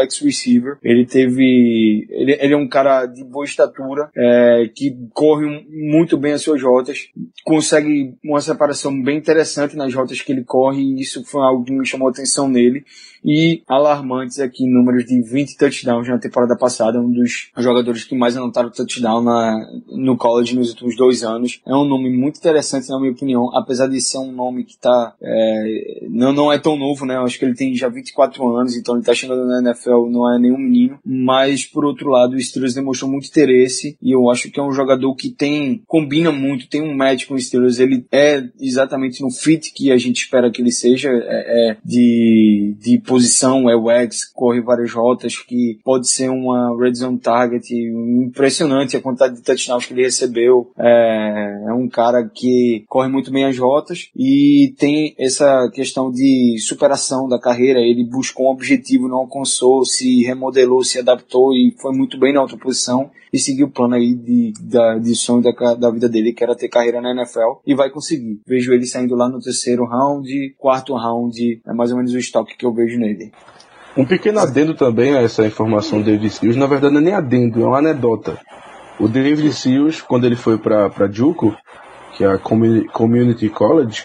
Ele teve, ele, ele é um cara de boa estatura, é, que corre muito bem as suas rotas, consegue uma separação bem interessante nas rotas que ele corre e isso foi algo que me chamou a atenção nele e alarmantes aqui, números de 20 touchdowns na temporada passada, um dos jogadores que mais anotaram touchdown na, no college nos últimos dois anos. É um nome muito interessante, na minha opinião, apesar de ser um nome que tá, é, não, não é tão novo, né? Eu acho que ele tem já 24 anos, então ele tá chegando na NFL, não é nenhum menino, mas por outro lado o Steelers demonstrou muito interesse e eu acho que é um jogador que tem combina muito, tem um match com o Steelers, ele é exatamente no fit que a gente espera que ele seja, é, é de, de posição, é o X, corre várias rotas, que pode ser uma red zone target impressionante a quantidade de touchdowns que ele recebeu, é, é um cara que corre muito bem as rotas e tem essa questão de superação da carreira, ele buscou um objetivo, não alcançou, se remodelou, se adaptou e foi muito bem na outra posição e seguiu o plano aí de, de, de sonho da, da vida dele, que era ter carreira na NFL e vai conseguir. Vejo ele saindo lá no terceiro round, quarto round, é mais ou menos o estoque que eu vejo nele. Um pequeno adendo também a essa informação do David Seals, na verdade não é nem adendo, é uma anedota. O David Seals, quando ele foi para Juco, que é a Community College,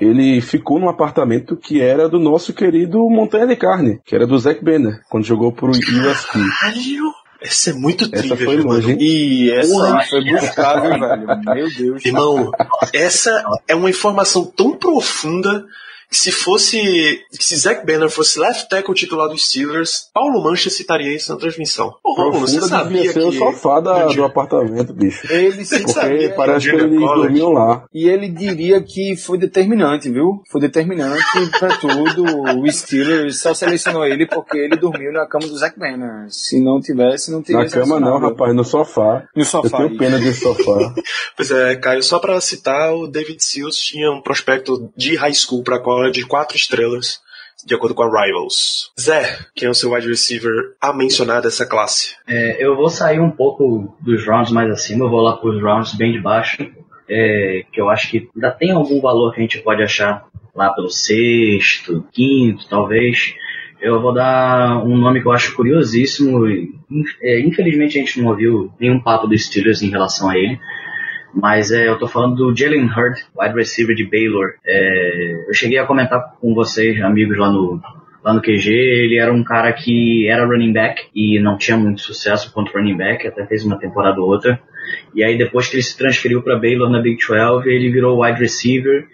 ele ficou num apartamento que era do nosso querido Montanha de Carne, que era do Zack Banner, quando jogou pro USP. Caralho! Essa é muito Essa trivia, foi longe, hein? E essa Porra. foi buscável, velho. [laughs] Meu Deus. Irmão, essa é uma informação tão profunda se fosse. que se Zack Banner fosse left tackle titular dos Steelers, Paulo Mancha citaria isso na transmissão. Ô, Romulo, você sabia ser o que. sofá da- do apartamento, bicho. Ele se Porque sabia parece que que eles dormiam lá. E ele diria que foi determinante, viu? Foi determinante pra tudo. O Steelers só selecionou ele porque ele dormiu na cama do Zack Banner. Se não tivesse, não teria Na cama não, rapaz, no sofá. No Eu sofá. tenho pena desse sofá. [laughs] Pois é, Caio, só pra citar, o David Seals tinha um prospecto de high school pra college de quatro estrelas, de acordo com a Rivals. Zé, quem é o seu wide receiver a mencionar dessa classe? É, eu vou sair um pouco dos rounds mais acima, eu vou lá para os rounds bem de baixo, é, que eu acho que ainda tem algum valor que a gente pode achar lá pelo sexto, quinto, talvez. Eu vou dar um nome que eu acho curiosíssimo. é, infelizmente a gente não ouviu nenhum papo dos Steelers em relação a ele. Mas é, eu tô falando do Jalen Hurd, wide receiver de Baylor. É, eu cheguei a comentar com vocês, amigos lá no, lá no QG, ele era um cara que era running back e não tinha muito sucesso quanto running back, até fez uma temporada ou outra. E aí depois que ele se transferiu para Baylor na Big 12, ele virou wide receiver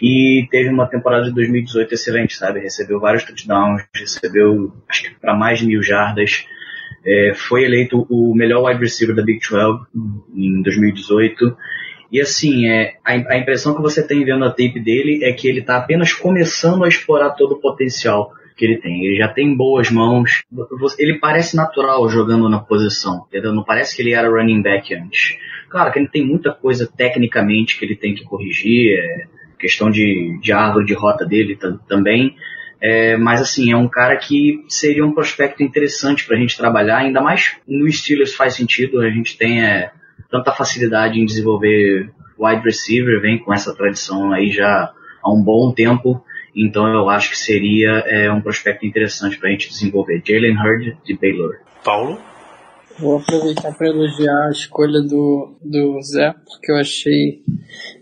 e teve uma temporada de 2018 excelente, sabe? Recebeu vários touchdowns, recebeu acho que para mais de mil jardas. É, foi eleito o melhor wide receiver da Big 12 em 2018. E assim, é, a, a impressão que você tem vendo a tape dele é que ele está apenas começando a explorar todo o potencial que ele tem. Ele já tem boas mãos. Ele parece natural jogando na posição, entendeu? Não parece que ele era running back antes. Claro que ele tem muita coisa tecnicamente que ele tem que corrigir, é, questão de, de árvore de rota dele ta- também. É, mas assim, é um cara que seria um prospecto interessante para a gente trabalhar, ainda mais no Steelers faz sentido, a gente tem é, tanta facilidade em desenvolver wide receiver, vem com essa tradição aí já há um bom tempo, então eu acho que seria é, um prospecto interessante para a gente desenvolver. Jalen Hurd de Baylor. Paulo? Vou aproveitar para elogiar a escolha do, do Zé, porque eu achei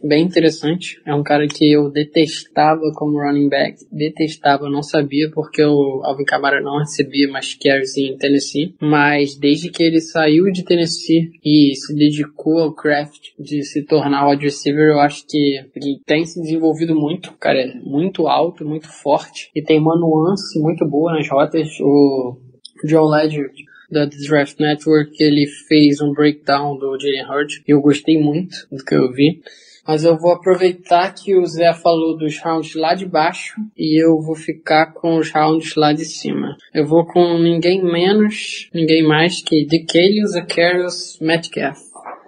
bem interessante. É um cara que eu detestava como running back, detestava, não sabia porque o Alvin Kamara não recebia mais carries em Tennessee, mas desde que ele saiu de Tennessee e se dedicou ao craft de se tornar wide receiver, eu acho que ele tem se desenvolvido muito. Cara é muito alto, muito forte e tem uma nuance muito boa nas rotas. O John Ledger da The Draft Network, ele fez um breakdown do Jalen Hurd e eu gostei muito do que eu vi. Mas eu vou aproveitar que o Zé falou dos rounds lá de baixo e eu vou ficar com os rounds lá de cima. Eu vou com ninguém menos, ninguém mais que DK Zacharias Metcalf.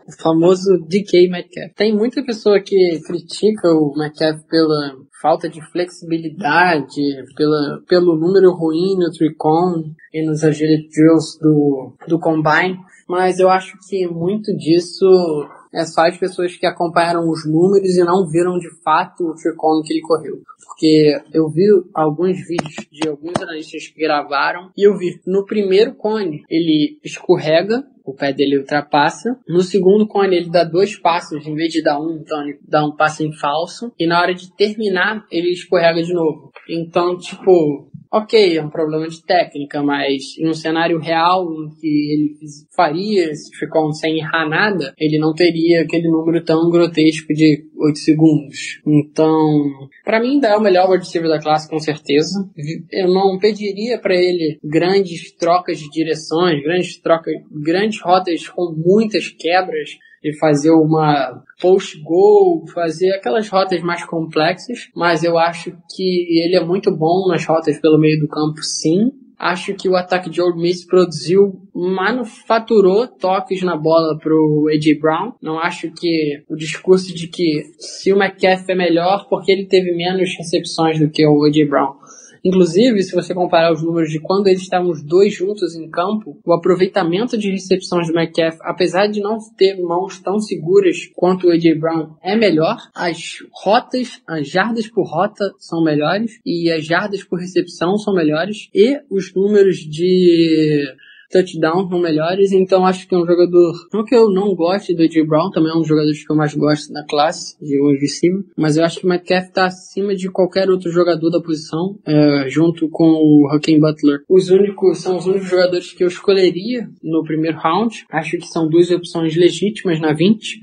O famoso DK Metcalf. Tem muita pessoa que critica o Metcalf pela falta de flexibilidade, pela, pelo número ruim no Tricon e nos agility drills do, do Combine, mas eu acho que muito disso é só as pessoas que acompanharam os números e não viram de fato o Tricon que ele correu. Porque eu vi alguns vídeos de alguns analistas que gravaram e eu vi no primeiro cone ele escorrega o pé dele ultrapassa. No segundo cone ele dá dois passos em vez de dar um, então ele dá um passo em falso. E na hora de terminar ele escorrega de novo. Então, tipo, ok, é um problema de técnica, mas em um cenário real em que ele faria, se ficou sem errar nada, ele não teria aquele número tão grotesco de 8 segundos. Então, para mim ainda é o melhor wide receiver da classe, com certeza. Eu não pediria para ele grandes trocas de direções, grandes trocas, grandes rotas com muitas quebras fazer uma post-goal, fazer aquelas rotas mais complexas, mas eu acho que ele é muito bom nas rotas pelo meio do campo, sim. Acho que o ataque de Ole Miss produziu, manufaturou toques na bola pro A.J. Brown. Não acho que o discurso de que se o McCaffrey é melhor porque ele teve menos recepções do que o A.J. Brown Inclusive, se você comparar os números de quando eles estavam os dois juntos em campo, o aproveitamento de recepções do McCaff, apesar de não ter mãos tão seguras quanto o AJ Brown, é melhor. As rotas, as jardas por rota são melhores e as jardas por recepção são melhores e os números de touchdowns não melhores, então acho que é um jogador, não que eu não goste do J. Brown, também é um dos jogadores que eu mais gosto da classe, de hoje de cima, mas eu acho que o Metcalf está acima de qualquer outro jogador da posição, é, junto com o Hakeem Butler. Os únicos, são os únicos jogadores que eu escolheria no primeiro round, acho que são duas opções legítimas na 20,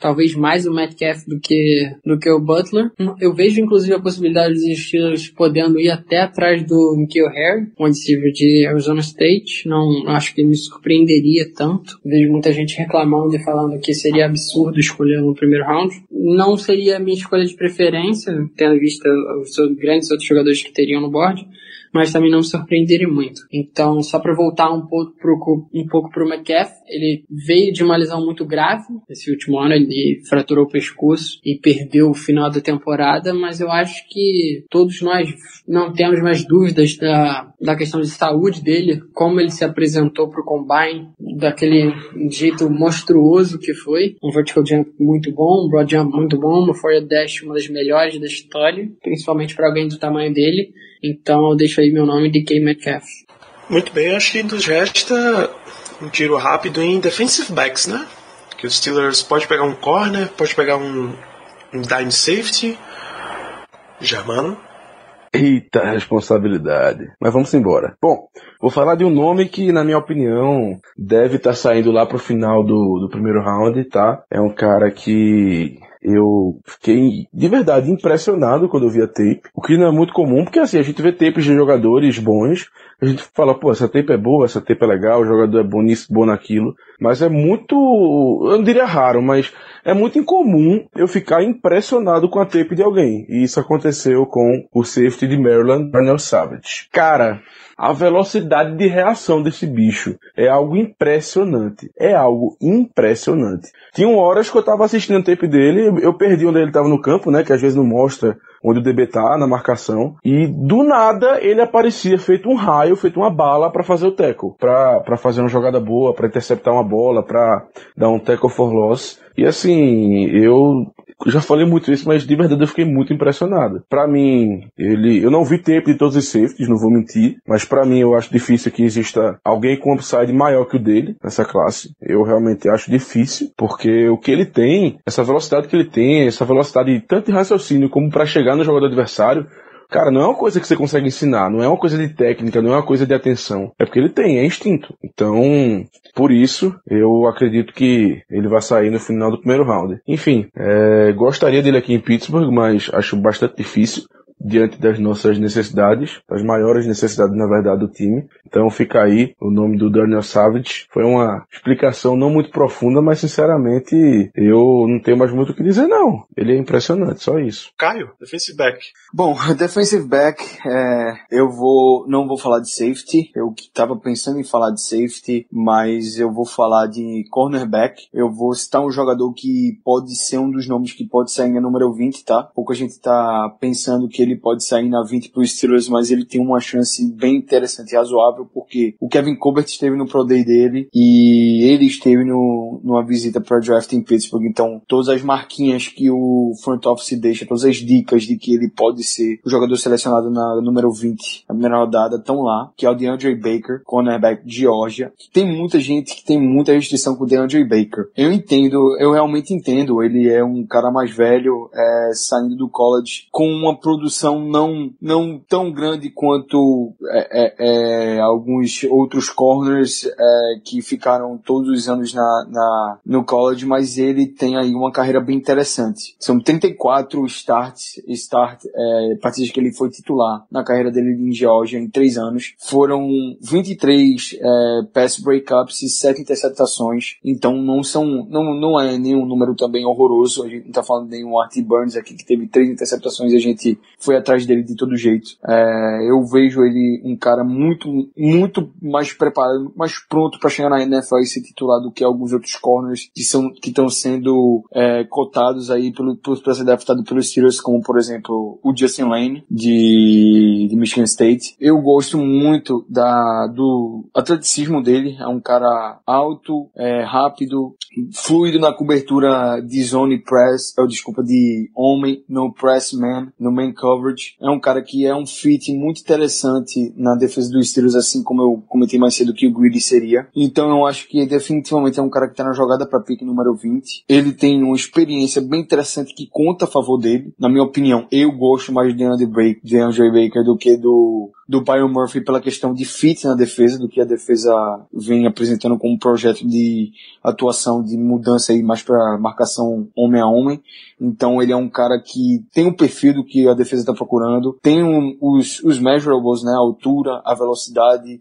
talvez mais o Metcalf do que, do que o Butler. Eu vejo inclusive a possibilidade dos Steelers podendo ir até atrás do Nikhil Harry, um receiver de Arizona State. Não, acho que me surpreenderia tanto. Vejo muita gente reclamando e falando que seria absurdo escolher no primeiro round. Não seria a minha escolha de preferência, tendo visto os grandes outros jogadores que teriam no board mas também não me surpreenderia muito. Então, só para voltar um pouco pro, um pouco pro McCaff, ele veio de uma lesão muito grave esse último ano, ele fraturou o pescoço e perdeu o final da temporada, mas eu acho que todos nós não temos mais dúvidas da, da questão de saúde dele, como ele se apresentou pro Combine, daquele jeito monstruoso que foi, um vertical jump muito bom, um broad jump muito bom, uma forward dash uma das melhores da história, principalmente para alguém do tamanho dele. Então eu deixo aí meu nome de K. Metcalf. Muito bem, acho que nos resta um tiro rápido em defensive backs, né? Que os Steelers pode pegar um corner, pode pegar um, um dime safety. Germano. Eita responsabilidade. Mas vamos embora. Bom, vou falar de um nome que, na minha opinião, deve estar tá saindo lá pro final do, do primeiro round, tá? É um cara que eu fiquei de verdade impressionado quando eu vi a tape, o que não é muito comum, porque assim, a gente vê tapes de jogadores bons, a gente fala, pô, essa tape é boa, essa tape é legal, o jogador é bom nisso, bom naquilo, mas é muito, eu não diria raro, mas é muito incomum eu ficar impressionado com a tape de alguém. E isso aconteceu com o safety de Maryland, Daniel Savage. Cara, a velocidade de reação desse bicho é algo impressionante. É algo impressionante. Tinham horas que eu tava assistindo o tape dele, eu perdi onde ele tava no campo, né? Que às vezes não mostra onde o DB tá na marcação. E do nada ele aparecia feito um raio, feito uma bala para fazer o tackle, para fazer uma jogada boa, para interceptar uma bola, para dar um tackle for loss. E assim, eu já falei muito isso, mas de verdade eu fiquei muito impressionado. Para mim, ele, eu não vi tempo de todos os safeties, não vou mentir, mas para mim eu acho difícil que exista alguém com upside maior que o dele nessa classe. Eu realmente acho difícil, porque o que ele tem, essa velocidade que ele tem, essa velocidade tanto de raciocínio como para chegar no jogador adversário, Cara, não é uma coisa que você consegue ensinar, não é uma coisa de técnica, não é uma coisa de atenção. É porque ele tem, é instinto. Então, por isso, eu acredito que ele vai sair no final do primeiro round. Enfim, é, gostaria dele aqui em Pittsburgh, mas acho bastante difícil diante das nossas necessidades, das maiores necessidades, na verdade, do time. Então fica aí o nome do Daniel Savage. Foi uma explicação não muito profunda, mas sinceramente eu não tenho mais muito o que dizer, não. Ele é impressionante, só isso. Caio, defensive back. Bom, [laughs] defensive back, é, eu vou, não vou falar de safety. Eu estava pensando em falar de safety, mas eu vou falar de cornerback. Eu vou citar um jogador que pode ser um dos nomes que pode sair na número 20, tá? Pouco a gente tá pensando que ele ele pode sair na 20 para os Steelers, mas ele tem uma chance bem interessante e razoável, porque o Kevin Colbert esteve no Pro Day dele e ele esteve no, numa visita para draft em Pittsburgh, então todas as marquinhas que o front office deixa, todas as dicas de que ele pode ser o jogador selecionado na número 20, na primeira rodada, estão lá, que é o DeAndre Baker, cornerback de Georgia. Tem muita gente que tem muita restrição com o DeAndre Baker. Eu entendo, eu realmente entendo, ele é um cara mais velho, é, saindo do college com uma produção evolução não, não tão grande quanto é, é, é, alguns outros corners é, que ficaram todos os anos na, na, no college, mas ele tem aí uma carreira bem interessante. São 34 starts, start, é, partidas que ele foi titular na carreira dele em Georgia em três anos. Foram 23 é, pass breakups e 7 interceptações. Então não são, não, não é nenhum número também horroroso. A gente não tá falando de nenhum Art Burns aqui que teve três interceptações e a gente foi atrás dele de todo jeito. É, eu vejo ele um cara muito, muito mais preparado, mais pronto para chegar na NFL e ser titular do que alguns outros corners que são, que estão sendo é, cotados aí pelo, para ser draftado pelos Steelers, como por exemplo o Justin Lane de, de Michigan State. Eu gosto muito da, do atleticismo dele, é um cara alto, é, rápido, fluido na cobertura de zone press, ou desculpa, de homem, no press man, no man coverage. É um cara que é um fit muito interessante na defesa dos Steelers, assim como eu comentei mais cedo que o Greedy seria. Então eu acho que definitivamente é um cara que tá na jogada para pick número 20. Ele tem uma experiência bem interessante que conta a favor dele. Na minha opinião, eu gosto mais de Andrew Baker, de Andrew Baker do que do do Byron Murphy pela questão de fit na defesa, do que a defesa vem apresentando como projeto de atuação, de mudança aí mais para marcação homem a homem. Então ele é um cara que tem o um perfil do que a defesa está procurando, tem um, os, os measurables, né, a altura, a velocidade,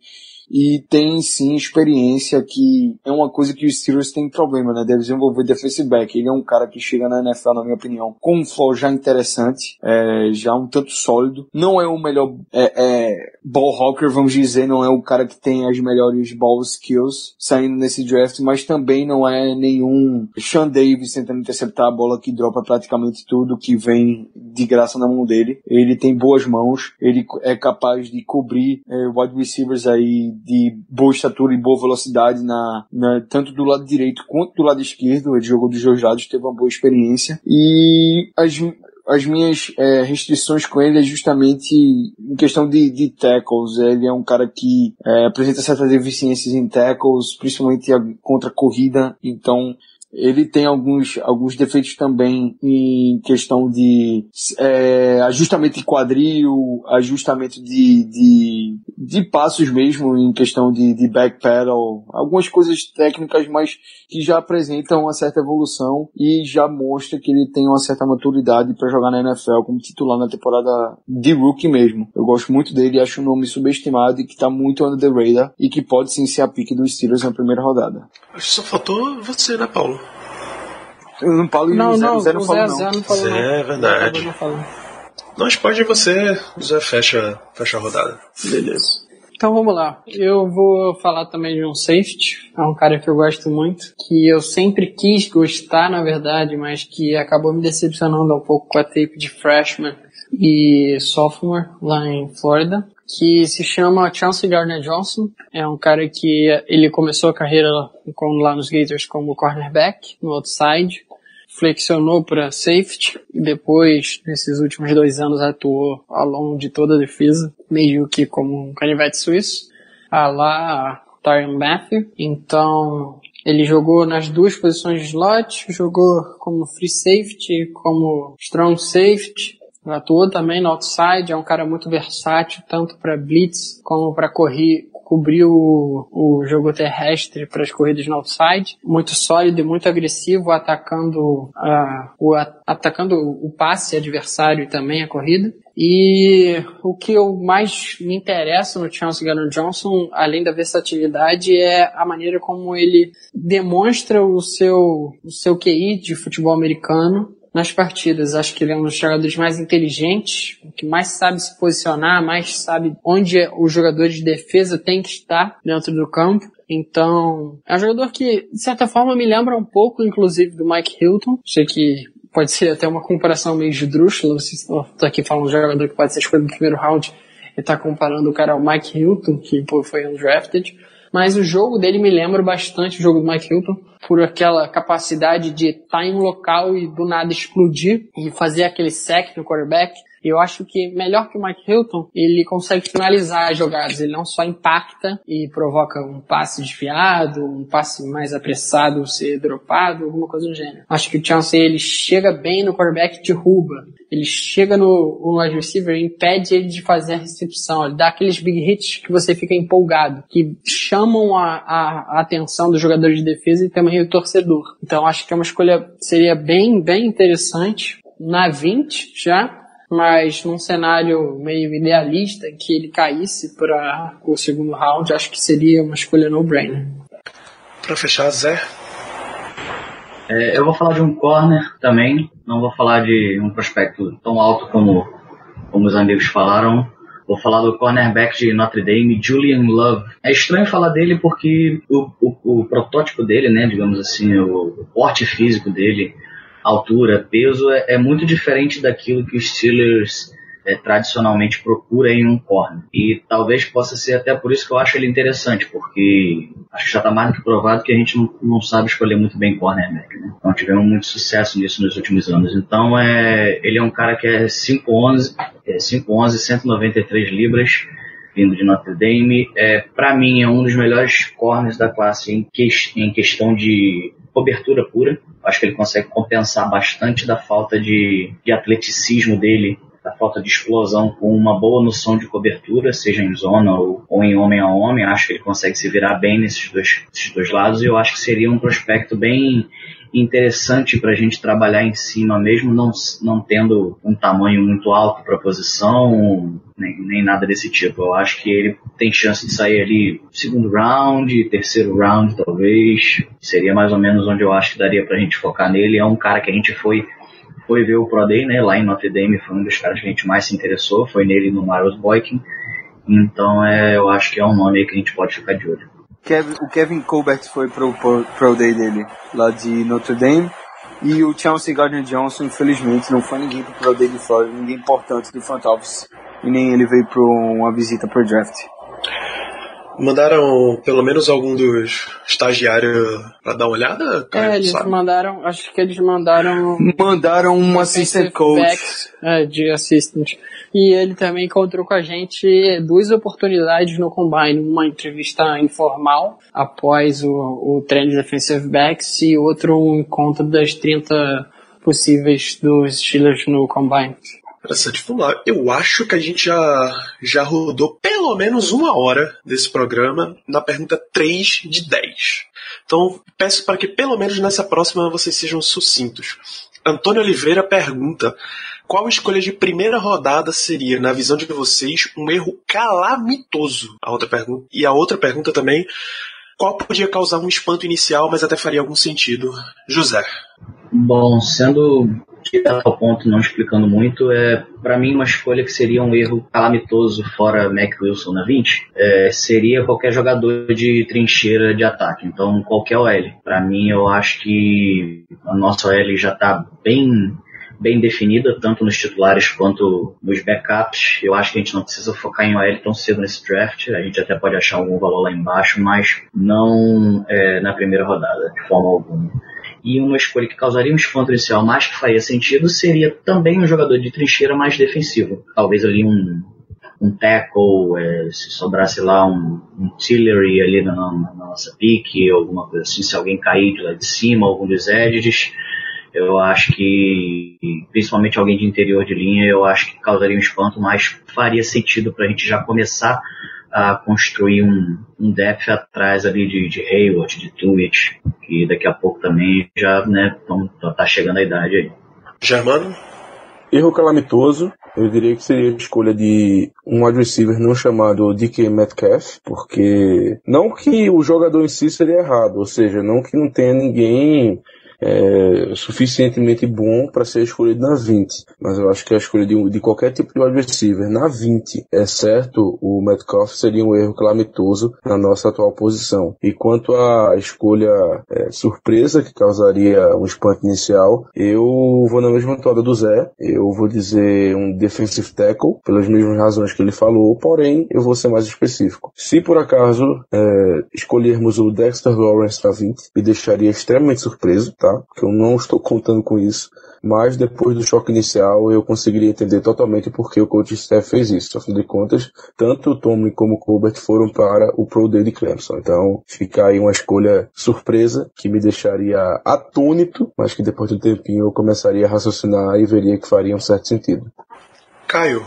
e tem sim experiência que é uma coisa que os Steelers têm problema, né? Deve desenvolver defensive back. Ele é um cara que chega na NFL, na minha opinião, com um flow já interessante, é, já um tanto sólido. Não é o melhor é, é, ball hawker, vamos dizer, não é o cara que tem as melhores ball skills saindo nesse draft, mas também não é nenhum Sean Davis tentando interceptar a bola que dropa praticamente tudo que vem de graça na mão dele. Ele tem boas mãos, ele é capaz de cobrir é, wide receivers aí de boa estatura e boa velocidade na, na, tanto do lado direito quanto do lado esquerdo. Ele jogou dos dois lados, teve uma boa experiência. E as, as minhas é, restrições com ele é justamente em questão de, de tackles. Ele é um cara que é, apresenta certas deficiências em tackles, principalmente contra a corrida. Então, ele tem alguns, alguns defeitos também em questão de é, ajustamento de quadril, ajustamento de, de, de passos mesmo, em questão de, de backpedal, algumas coisas técnicas, mas que já apresentam uma certa evolução e já mostra que ele tem uma certa maturidade para jogar na NFL como titular na temporada de rookie mesmo. Eu gosto muito dele, acho um nome subestimado e que está muito under the radar e que pode sim ser a pique dos Steelers na primeira rodada. Acho que só faltou você, né, Paulo? não Paulo não, Zé, não, Zé não falou, Zé, Zé não falou. É verdade. Nós pode você, Zé, fecha, fecha a rodada. Beleza. Então vamos lá. Eu vou falar também de um safety. É um cara que eu gosto muito, que eu sempre quis gostar, na verdade, mas que acabou me decepcionando um pouco com a tape de freshman e sophomore lá em Florida que se chama Chauncey Gardner Johnson. É um cara que ele começou a carreira lá nos Gators como cornerback, no outside flexionou para safety e depois, nesses últimos dois anos, atuou ao longo de toda a defesa, meio que como um canivete suíço, a lá Tyron Matthew. Então, ele jogou nas duas posições de slot, jogou como free safety, como strong safety, atuou também no outside, é um cara muito versátil, tanto para blitz como para correr, cobrir o, jogo terrestre para as corridas no outside, muito sólido e muito agressivo, atacando, uh, o, atacando o passe adversário e também a corrida. E o que eu mais me interessa no Chance Gardner Johnson, além da versatilidade, é a maneira como ele demonstra o seu, o seu QI de futebol americano nas partidas. Acho que ele é um dos jogadores mais inteligentes, que mais sabe se posicionar, mais sabe onde os jogadores de defesa têm que estar dentro do campo. Então, é um jogador que, de certa forma, me lembra um pouco, inclusive, do Mike Hilton. Sei que pode ser até uma comparação meio esdrúxula, vocês estão aqui falando de um jogador que pode ser escolhido no primeiro round e tá comparando o cara ao Mike Hilton, que pô, foi undrafted. Mas o jogo dele me lembra bastante o jogo do Mike Hilton por aquela capacidade de estar em um local e do nada explodir e fazer aquele sec no quarterback. Eu acho que melhor que o Mike Hilton, ele consegue finalizar as jogadas. Ele não só impacta e provoca um passe desviado, um passe mais apressado ser dropado, alguma coisa do gênero. Acho que o Chauncey ele chega bem no quarterback, derruba. Ele chega no, no wide receiver e impede ele de fazer a recepção. Ele dá aqueles big hits que você fica empolgado, que chamam a, a, atenção do jogador de defesa e também do torcedor. Então acho que é uma escolha, seria bem, bem interessante. Na 20 já, mas num cenário meio idealista que ele caísse para o segundo round, acho que seria uma escolha no-brainer. Para fechar, Zé. É, eu vou falar de um corner também, não vou falar de um prospecto tão alto como, como os amigos falaram. Vou falar do cornerback de Notre Dame, Julian Love. É estranho falar dele porque o, o, o protótipo dele, né, digamos assim, o, o porte físico dele, altura, peso, é, é muito diferente daquilo que os Steelers é, tradicionalmente procura em um corner. E talvez possa ser até por isso que eu acho ele interessante, porque acho que já está mais do que provado que a gente não, não sabe escolher muito bem cornerback. Né? Então tivemos muito sucesso nisso nos últimos anos. Então é, ele é um cara que é 5'11", é 5'11", 193 libras, vindo de Notre Dame. É, Para mim é um dos melhores corners da classe em, que, em questão de cobertura pura. Acho que ele consegue compensar bastante da falta de, de atleticismo dele falta de explosão com uma boa noção de cobertura, seja em zona ou, ou, em homem a homem. Acho que ele consegue se virar bem nesses dois, dois lados e eu acho que seria um prospecto bem interessante para a gente trabalhar em cima, mesmo não, não tendo um tamanho muito alto para a posição, nem, nem nada desse tipo. Eu acho que ele tem chance de sair ali segundo round, terceiro round talvez. Seria mais ou menos onde eu acho que daria para a gente focar nele. É um cara que a gente foi foi ver o Pro Day, né, lá em Notre Dame, foi um dos caras que a gente mais se interessou, foi nele no Miles Boykin. Então é, eu acho que é um nome que a gente pode ficar de olho. Kevin, o Kevin Colbert foi pro Pro, Day dele, lá de Notre Dame. E o Chelsea Gardner Johnson, infelizmente, não foi ninguém pro Pro Day de Florida, ninguém importante do front office. E nem ele veio para uma visita pro draft. Mandaram pelo menos algum dos estagiários para dar uma olhada? Cara, é, eles sabe? mandaram, acho que eles mandaram. Mandaram um assistant coach. É, de assistant. E ele também encontrou com a gente duas oportunidades no Combine. Uma entrevista informal após o, o treino de defensive backs e outro um encontro das 30 possíveis dos Steelers no Combine. Interessante. Vamos lá. Eu acho que a gente já, já rodou pelo menos uma hora desse programa na pergunta 3 de 10. Então, peço para que pelo menos nessa próxima vocês sejam sucintos. Antônio Oliveira pergunta: qual escolha de primeira rodada seria, na visão de vocês, um erro calamitoso? A outra pergunta. E a outra pergunta também: qual podia causar um espanto inicial, mas até faria algum sentido? José. Bom, sendo direto ao ponto, não explicando muito, é para mim uma escolha que seria um erro calamitoso fora Mac Wilson na 20, é, seria qualquer jogador de trincheira de ataque, então qualquer OL. Para mim eu acho que a nossa OL já está bem bem definida, tanto nos titulares quanto nos backups. Eu acho que a gente não precisa focar em OL tão cedo nesse draft. A gente até pode achar algum valor lá embaixo, mas não é, na primeira rodada, de forma alguma e uma escolha que causaria um espanto inicial, mas que faria sentido, seria também um jogador de trincheira mais defensivo. Talvez ali um, um tackle, é, se sobrasse lá um, um Tillery ali na, na, nossa pique, alguma coisa assim, se alguém cair de lá de cima, algum dos edges, eu acho que, principalmente alguém de interior de linha, eu acho que causaria um espanto, mas faria sentido para a gente já começar a construir um, um depth atrás ali de, de Hayward, de Tuitt, que daqui a pouco também já né, tão, tá chegando a idade aí. Germano? Erro calamitoso, eu diria que seria a escolha de um wide receiver não chamado DK Metcalf, porque não que o jogador em si seria errado, ou seja, não que não tenha ninguém é, suficientemente bom para ser escolhido na 20. Mas eu acho que a escolha de, de qualquer tipo de wide receiver na 20, exceto o Metcalf, seria um erro calamitoso na nossa atual posição. E quanto à escolha é, surpresa que causaria um espanto inicial, eu vou na mesma toada do Zé. Eu vou dizer um defensive tackle, pelas mesmas razões que ele falou, porém eu vou ser mais específico. Se por acaso é, escolhermos o Dexter Lawrence na 20, me deixaria extremamente surpreso, tá? Porque eu não estou contando com isso. Mas depois do choque inicial, eu conseguiria entender totalmente por que o coach Steph fez isso. Afinal de contas, tanto o Tomlin como o Colbert foram para o Pro Day de Clemson. Então, fica aí uma escolha surpresa que me deixaria atônito, mas que depois do tempinho eu começaria a raciocinar e veria que faria um certo sentido. Caio,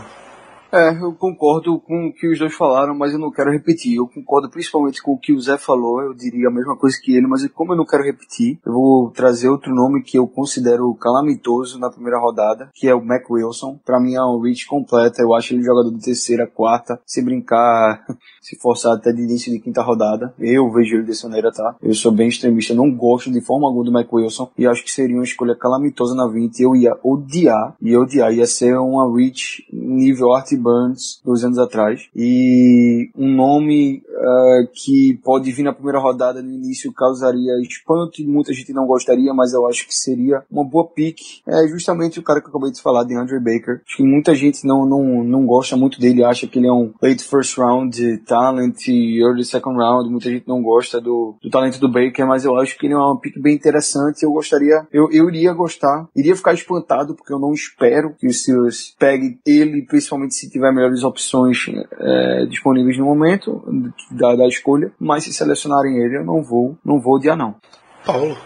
É, eu concordo com o que os dois falaram, mas eu não quero repetir. Eu concordo principalmente com o que o Zé falou, eu diria a mesma coisa que ele, mas como eu não quero repetir, eu vou trazer outro nome que eu considero calamitoso na primeira rodada, que é o Mac Wilson. Pra mim é um reach completa, eu acho ele jogador de terceira, quarta, se brincar, [laughs] se forçar até de início de quinta rodada. Eu vejo ele dessa maneira, tá? Eu sou bem extremista, não gosto de forma alguma do Mac Wilson e acho que seria uma escolha calamitosa na 20. Eu ia odiar, e odiar, ia ser uma reach nível Art Burns dois anos atrás. E um nome uh, que pode vir na primeira rodada no início causaria espanto e muita gente não gostaria, mas eu acho que seria uma boa pick. É justamente o cara que eu acabei de falar, de Andrew Baker. Acho que muita gente não, não, não gosta muito dele, acha que ele é um late first round talent, early second round. Muita gente não gosta do, do talento do Baker, mas eu acho que ele é uma pick bem interessante. Eu gostaria, eu, eu iria gostar, iria ficar espantado, porque eu não espero que o Steelers pegue ele, principalmente se tiver melhores opções é, disponíveis no momento da, da escolha, mas se selecionarem ele, eu não vou, não vou odiar não. Paulo.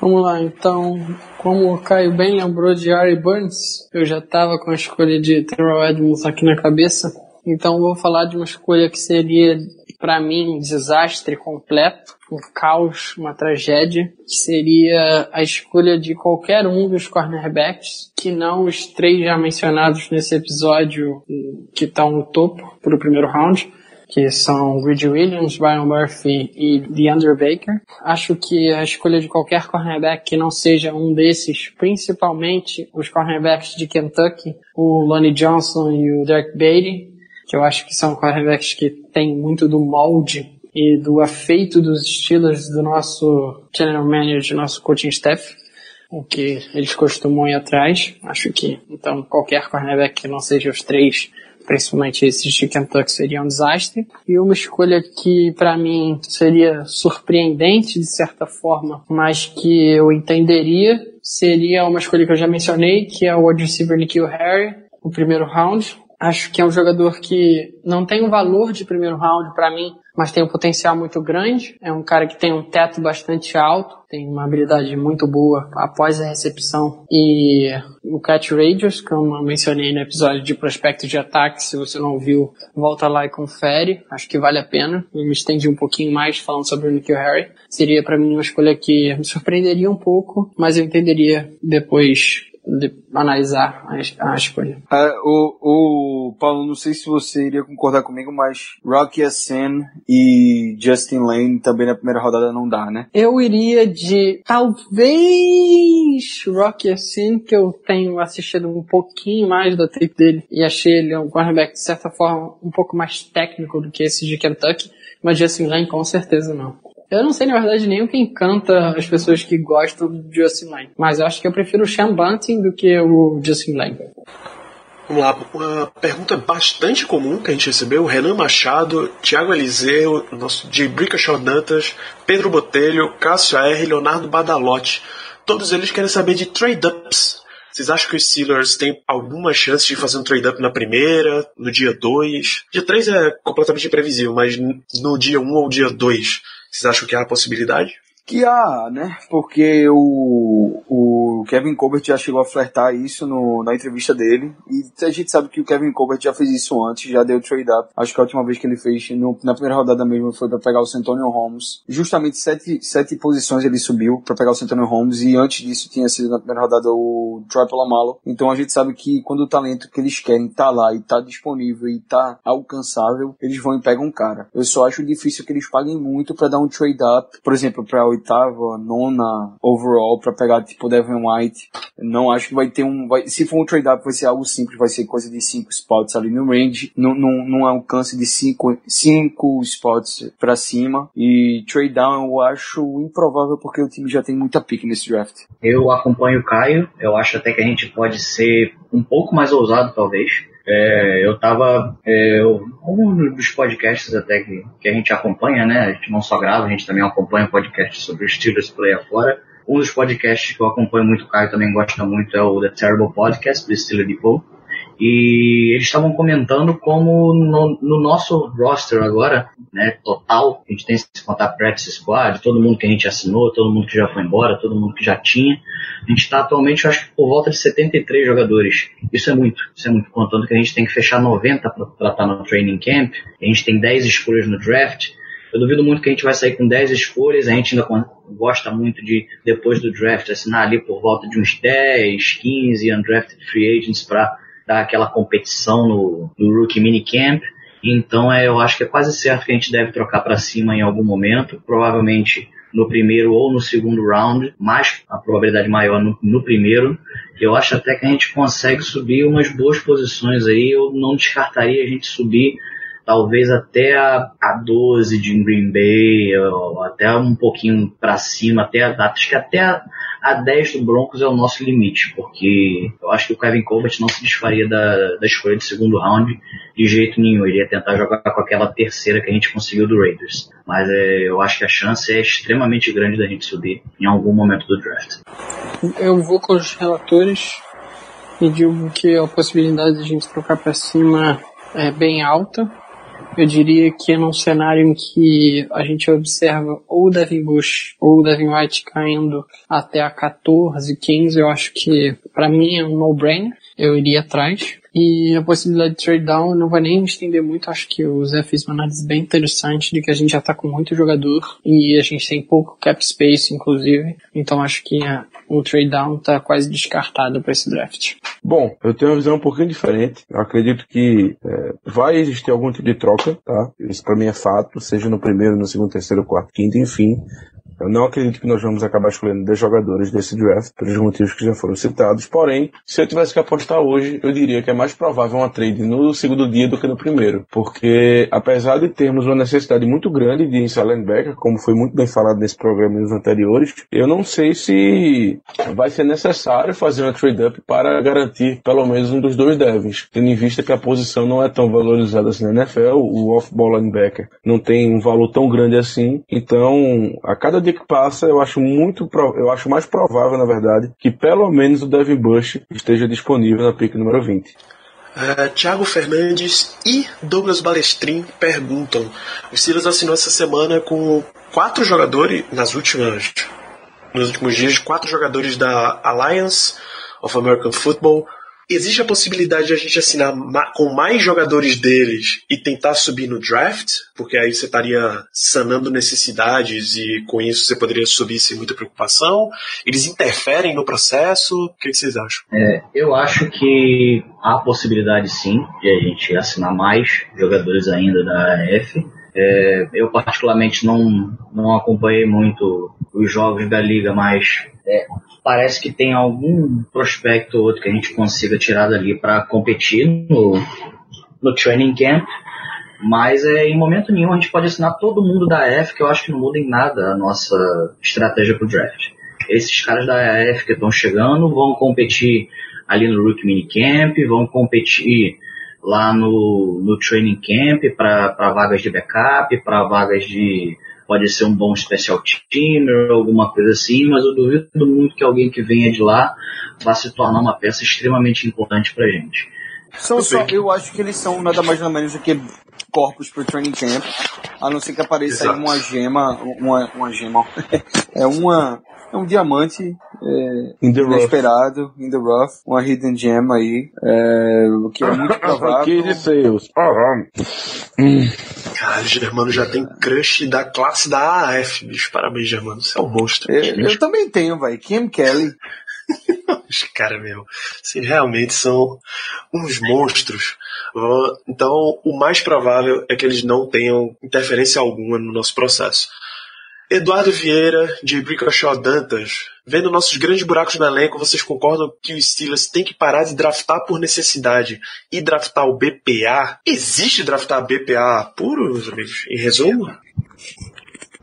Vamos lá, então, como o Caio bem lembrou de Ari Burns, eu já estava com a escolha de Terrell Edmonds aqui na cabeça, então vou falar de uma escolha que seria, para mim, um desastre completo, um caos, uma tragédia, que seria a escolha de qualquer um dos cornerbacks, que não os três já mencionados nesse episódio que estão no topo para o primeiro round, que são Reed Williams, Brian Murphy e DeAndre Baker. Acho que a escolha de qualquer cornerback que não seja um desses, principalmente os cornerbacks de Kentucky, o Lonnie Johnson e o Derek Beatty, que eu acho que são cornerbacks que têm muito do molde e do afeito dos estilos do nosso general manager, do nosso coaching staff, o que eles costumam ir atrás. Acho que, então, qualquer cornerback que não seja os três principalmente esses de Kentucky, seria um desastre. E uma escolha que para mim seria surpreendente de certa forma, mas que eu entenderia, seria uma escolha que eu já mencionei, que é o wide receiver Nikhil Harry, o primeiro round. Acho que é um jogador que não tem um valor de primeiro round para mim, mas tem um potencial muito grande. É um cara que tem um teto bastante alto, tem uma habilidade muito boa após a recepção e o catch radius, como eu mencionei no episódio de prospecto de ataque. Se você não viu, volta lá e confere. Acho que vale a pena. Eu me estendi um pouquinho mais falando sobre o Nikhil Harry. Seria para mim uma escolha que me surpreenderia um pouco, mas eu entenderia depois de analisar a, a escolha. É, o, o Paulo, não sei se você iria concordar comigo, mas Rocky Sen e Justin Lane também na primeira rodada não dá, né? Eu iria de talvez Rocky Sin, que eu tenho assistido um pouquinho mais da tape dele e achei ele um cornerback de certa forma um pouco mais técnico do que esse de Kentucky, mas Justin Lane com certeza não. Eu não sei, na verdade, nem o que encanta as pessoas que gostam do Justin Lane. Mas eu acho que eu prefiro o Sean Bunting do que o Justin Lane. Vamos lá, uma pergunta bastante comum que a gente recebeu: Renan Machado, Thiago Eliseu, nosso de Brickashaw Dantas, Pedro Botelho, Cássio R, Leonardo Badalotti. Todos eles querem saber de trade-ups. Vocês acham que os Steelers têm alguma chance de fazer um trade-up na primeira, no dia 2? Dia 3 é completamente imprevisível, mas no dia 1 um ou dia 2, vocês acham que há possibilidade? Que há, né? Porque o, o Kevin Colbert já chegou a flertar isso no, na entrevista dele. E a gente sabe que o Kevin Colbert já fez isso antes, já deu trade up. Acho que a última vez que ele fez no, na primeira rodada mesmo foi para pegar o Santonio Holmes. Justamente sete, sete posições ele subiu para pegar o Santonio Holmes. E antes disso tinha sido na primeira rodada o Troy Polamalu. Então a gente sabe que quando o talento que eles querem tá lá e tá disponível e tá alcançável, eles vão e pegam um cara. Eu só acho difícil que eles paguem muito para dar um trade up, por exemplo, para oitava, nona overall para pegar tipo Devin White. Não acho que vai ter um, vai, se for um trade up vai ser algo simples, vai ser coisa de cinco spots ali no range, num, num, num alcance de cinco, cinco spots para cima. E trade down eu acho improvável porque o time já tem muita pick nesse draft. Eu acompanho o Caio, eu acho até que a gente pode ser um pouco mais ousado talvez. É, eu tava. É, um dos podcasts até que, que a gente acompanha, né? A gente não só grava, a gente também acompanha podcast sobre o Steelers Play afora. um dos podcasts que eu acompanho muito, o Caio também gosta muito, é o The Terrible Podcast, do Steeler Depot. E eles estavam comentando como no, no, nosso roster agora, né, total, a gente tem se contar practice squad, todo mundo que a gente assinou, todo mundo que já foi embora, todo mundo que já tinha, a gente está atualmente, eu acho que por volta de 73 jogadores. Isso é muito, isso é muito, contando que a gente tem que fechar 90 para estar no training camp, a gente tem 10 escolhas no draft, eu duvido muito que a gente vai sair com 10 escolhas, a gente ainda gosta muito de, depois do draft, assinar ali por volta de uns 10, 15 undrafted free agents para dar aquela competição no, no Rookie Minicamp. Então é, eu acho que é quase certo que a gente deve trocar para cima em algum momento, provavelmente no primeiro ou no segundo round, mas a probabilidade maior no, no, primeiro. Eu acho até que a gente consegue subir umas boas posições aí. Eu não descartaria a gente subir talvez até a, a 12 de Green Bay, até um pouquinho para cima, até a, acho que até a, a 10 do Broncos é o nosso limite, porque eu acho que o Kevin Colbert não se desfaria da, da escolha de segundo round de jeito nenhum. Ele ia tentar jogar com aquela terceira que a gente conseguiu do Raiders. Mas é, eu acho que a chance é extremamente grande da gente subir em algum momento do draft. Eu vou com os relatores e digo que a possibilidade de a gente trocar para cima é bem alta. Eu diria que num cenário em que a gente observa ou o Devin Bush ou o Devin White caindo até a 14, 15, eu acho que para mim é um no-brainer. Eu iria atrás. E a possibilidade de trade down, não vai nem estender muito, acho que o Zé fez uma análise bem interessante de que a gente já tá com muito jogador e a gente tem pouco cap space, inclusive. Então acho que a, o trade down tá quase descartado para esse draft. Bom, eu tenho uma visão um pouquinho diferente. Eu acredito que é, vai existir algum tipo de troca, tá? Isso para mim é fato, seja no primeiro, no segundo, terceiro, quarto, quinto, enfim. Eu não acredito que nós vamos acabar escolhendo 10 jogadores desse draft, pelos motivos que já foram citados. Porém, se eu tivesse que apostar hoje, eu diria que é mais provável uma trade no segundo dia do que no primeiro. Porque, apesar de termos uma necessidade muito grande de inside linebacker, como foi muito bem falado nesse programa nos anteriores, eu não sei se vai ser necessário fazer uma trade-up para garantir pelo menos um dos dois devs, tendo em vista que a posição não é tão valorizada assim na NFL, o off-ball linebacker não tem um valor tão grande assim. Então, a cada dia dia que passa, eu acho muito, eu acho mais provável, na verdade, que pelo menos o Devin Bush esteja disponível na pick número 20. Uh, Thiago Fernandes e Douglas Balestrin perguntam: o Silas assinou essa semana com quatro jogadores nas últimas nos últimos dias, quatro jogadores da Alliance of American Football Existe a possibilidade de a gente assinar com mais jogadores deles e tentar subir no draft? Porque aí você estaria sanando necessidades e com isso você poderia subir sem muita preocupação? Eles interferem no processo? O que, vocês acham? É, eu acho que há possibilidade sim de a gente assinar mais jogadores ainda da AF. É, eu particularmente não, não acompanhei muito os jogos da liga, mas é, parece que tem algum prospecto ou outro que a gente consiga tirar dali para competir no, no training camp. Mas é, em momento nenhum a gente pode assinar todo mundo da AF, que eu acho que não muda em nada a nossa estratégia para o draft. Esses caras da AF que estão chegando vão competir ali no Rookie Minicamp, vão competir lá no, no Training Camp para vagas de backup, para vagas de pode ser um bom special teamer, alguma coisa assim, mas eu duvido muito que alguém que venha de lá vá se tornar uma peça extremamente importante pra gente. São só, eu acho que eles são nada mais nada menos do que corpos pro training camp, a não ser que apareça aí uma gema, uma, uma gema, [laughs] é uma, é um diamante é, in inesperado, rough. in the rough, uma hidden gem aí, é, que é muito [laughs] provável. Que de seus. Caralho, Germano já tem crush da classe da AF, bicho. Parabéns, Germano. Você é um monstro. Eu, eu também tenho, vai. Kim Kelly. [laughs] Os caras, meu, assim, realmente são uns monstros. Então, o mais provável é que eles não tenham interferência alguma no nosso processo. Eduardo Vieira, de Brickashaw Dantas. Vendo nossos grandes buracos no elenco, vocês concordam que o Steelers tem que parar de draftar por necessidade e draftar o BPA? Existe draftar BPA puro, meus amigos? Em resumo?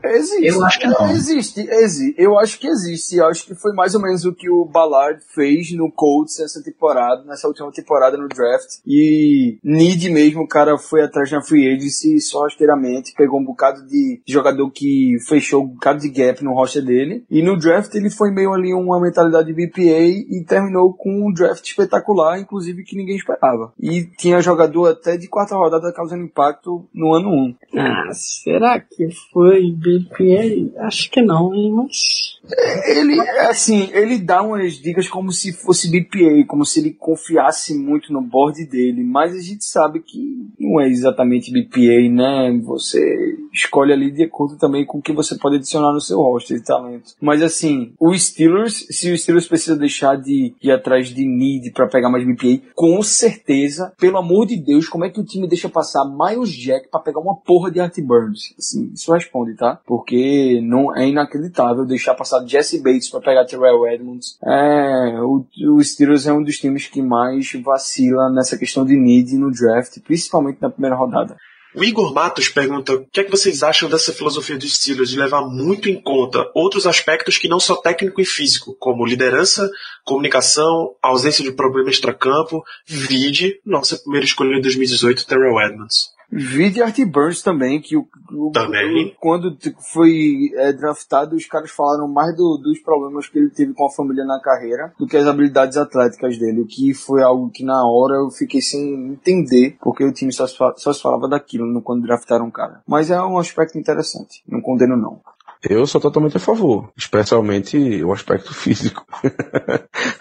Existe. Eu acho que não. Existe, existe. Eu acho que existe. Eu acho que foi mais ou menos o que o Ballard fez no Colts essa temporada, nessa última temporada no draft. E need mesmo, o cara foi atrás na free agency só rasteiramente, pegou um bocado de jogador que fechou um bocado de gap no roster dele. E no draft ele foi meio ali uma mentalidade de BPA e terminou com um draft espetacular, inclusive que ninguém esperava. E tinha jogador até de quarta rodada causando impacto no ano 1. Ah, será que foi BPA? Acho que não, mas. Ele, assim, ele dá umas dicas como se fosse BPA, como se ele confiasse muito no board dele, mas a gente sabe que não é exatamente BPA, né? Você escolhe ali de acordo também com o que você pode adicionar no seu roster de talento. Mas assim, o Steelers, se o Steelers precisa deixar de ir atrás de need para pegar mais BPA, com certeza, pelo amor de Deus, como é que o time deixa passar Miles Jack para pegar uma porra de Art Burns? Assim, isso responde, tá? Porque não é inacreditável deixar passar Jesse Bates para pegar Terrell Edmonds. É, o, o Steelers é um dos times que mais vacila nessa questão de need no draft, principalmente na primeira rodada. O Igor Matos pergunta o que é que vocês acham dessa filosofia dos Steelers de levar muito em conta outros aspectos que não só técnico e físico, como liderança, comunicação, ausência de problema extracampo, vide nossa primeira escolha em 2018, Terrell Edmonds. Vide Art Burns também, que o, o- Também. o- quando foi é, draftado, os caras falaram mais do- dos problemas que ele teve com a família na carreira do que as habilidades atléticas dele, o que foi algo que na hora eu fiquei sem entender, porque o time só só se falava daquilo no- quando draftaram o cara. Mas é um aspecto interessante, não condeno não. Eu sou totalmente a favor, especialmente o aspecto [laughs] físico.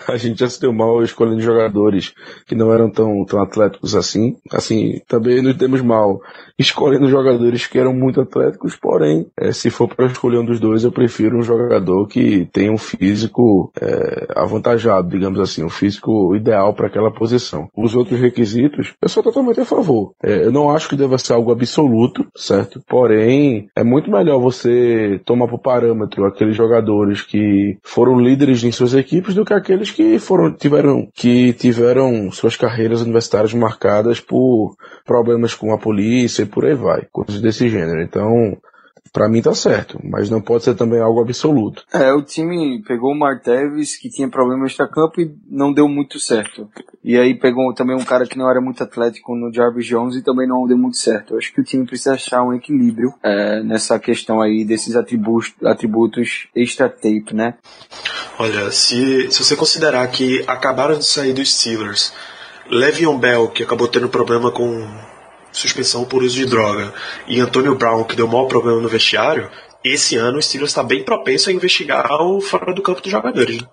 a gente já se deu mal escolhendo jogadores que não eram tão, tão atléticos assim. Assim, também nos demos mal escolhendo jogadores que eram muito atléticos, porém, eh, se for para escolher um dos dois, eu prefiro um jogador que tenha um físico eh, avantajado, digamos assim, um físico ideal para aquela posição. Os outros requisitos, eu sou totalmente a favor. Eh, eu não acho que deva ser algo absoluto, certo? Porém, é muito melhor você tomar por parâmetro aqueles jogadores que foram líderes em suas equipes do que aqueles que foram tiveram que tiveram suas carreiras universitárias marcadas por problemas com a polícia e por aí vai, coisas desse gênero. Então, pra mim tá certo, mas não pode ser também algo absoluto. É, o time pegou o Marteves, que tinha problema extra-campo e não deu muito certo. E aí pegou também um cara que não era muito atlético no Jarvis Jones e também não deu muito certo. Eu acho que o time precisa achar um equilíbrio é, nessa questão aí desses atributos, atributos extra-tape, né? Olha, se, se você considerar que acabaram de sair dos Steelers, Le'Veon Bell, que acabou tendo problema com suspensão por uso de droga, e Antonio Brown, que deu maior problema no vestiário, esse ano o Steelers está bem propenso a investigar o fora do campo dos jogadores. né?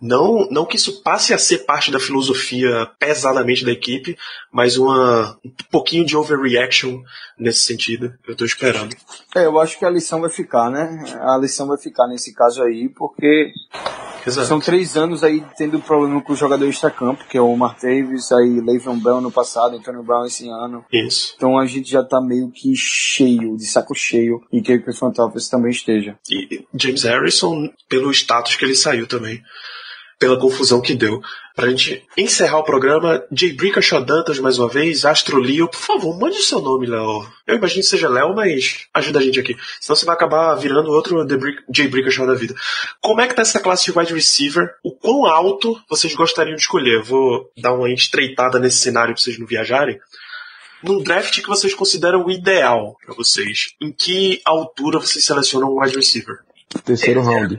Não, não que isso passe a ser parte da filosofia pesadamente da equipe, mas uma, um pouquinho de overreaction nesse sentido. Eu estou esperando. É, eu acho que a lição vai ficar, né? A lição vai ficar nesse caso aí, porque Exato. são três anos aí tendo problema com o jogador extra-campo, que é o Martavis, aí Le'Veon Bell no passado, Antonio Brown esse ano. Isso. Então a gente já tá meio que cheio, de saco cheio, e que o front office também esteja. E James Harrison, pelo status que ele saiu também, pela confusão que deu. Pra gente encerrar o programa, Jay Brickashaw Dantas mais uma vez, Astro Leo, por favor, mande o seu nome, Léo. Eu imagino que seja Léo, mas ajuda a gente aqui. Senão você vai acabar virando outro The Brick, Jay da vida. Como é que tá essa classe de wide receiver? O quão alto vocês gostariam de escolher? Eu vou dar uma estreitada nesse cenário pra vocês não viajarem. Num draft que vocês consideram o ideal pra vocês, em que altura vocês selecionam um wide receiver? Terceiro round.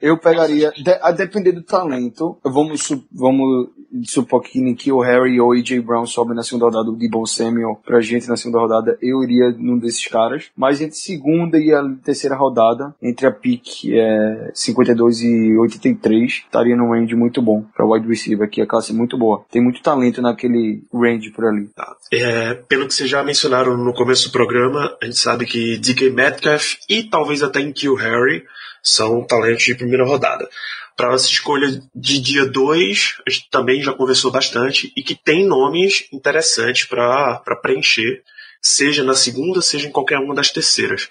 Eu pegaria, a depender do talento, vamos, su- vamos supor que Nikhil Harry ou AJ Brown sobem na segunda rodada, o Debo Samuel pra gente na segunda rodada, eu iria num desses caras. Mas entre segunda e a terceira rodada, entre a pick é, 52 e 83, estaria num range muito bom pra wide receiver, que a classe é muito boa. Tem muito talento naquele range por ali. Tá. É, pelo que vocês já mencionaram no começo do programa, a gente sabe que DK Metcalf e talvez até Kill Harry são talentos de primeira rodada. Para nossa escolha de dia 2, a gente também já conversou bastante e que tem nomes interessantes para preencher, seja na segunda, seja em qualquer uma das terceiras.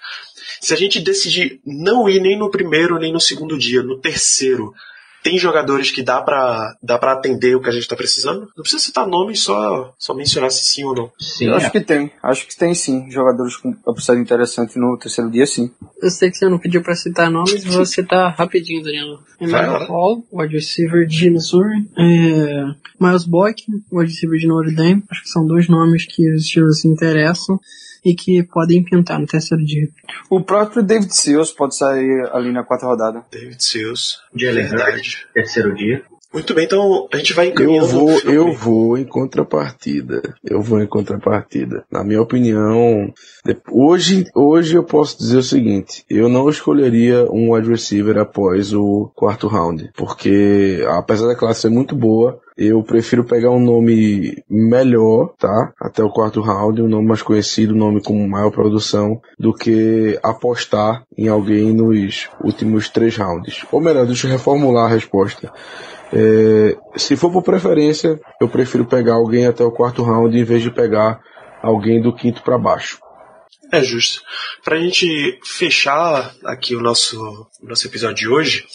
Se a gente decidir não ir nem no primeiro nem no segundo dia, no terceiro, tem jogadores que dá pra, dá pra atender o que a gente tá precisando? Não precisa citar nomes, só, só mencionar se sim ou não. Sim, Eu é. acho que tem, acho que tem sim. Jogadores com upside interessante no terceiro dia, sim. Eu sei que você não pediu pra citar nomes, vou [laughs] citar rapidinho, Danilo. Vai Emmanuel. Hall, wide receiver de Missouri. É, Miles Boyk, wide receiver de Notre Dame. Acho que são dois nomes que os Steelers se interessam e que podem pintar no terceiro dia. O próprio David Seals pode sair ali na quarta rodada. David Seals. Jalen Verdade. Terceiro dia. Muito bem, então a gente vai Eu encaminhando. vou, o filme. eu vou em contrapartida. Eu vou em contrapartida. Na minha opinião, de- hoje, hoje eu posso dizer o seguinte: eu não escolheria um wide receiver após o quarto round, porque apesar da classe ser muito boa, eu prefiro pegar um nome melhor, tá? Até o quarto round, um nome mais conhecido, um nome com maior produção, do que apostar em alguém nos últimos três rounds. Ou melhor, deixa eu reformular a resposta. É, se for por preferência, eu prefiro pegar alguém até o quarto round em vez de pegar alguém do quinto para baixo. É justo. Pra gente fechar aqui o nosso, nosso episódio de hoje,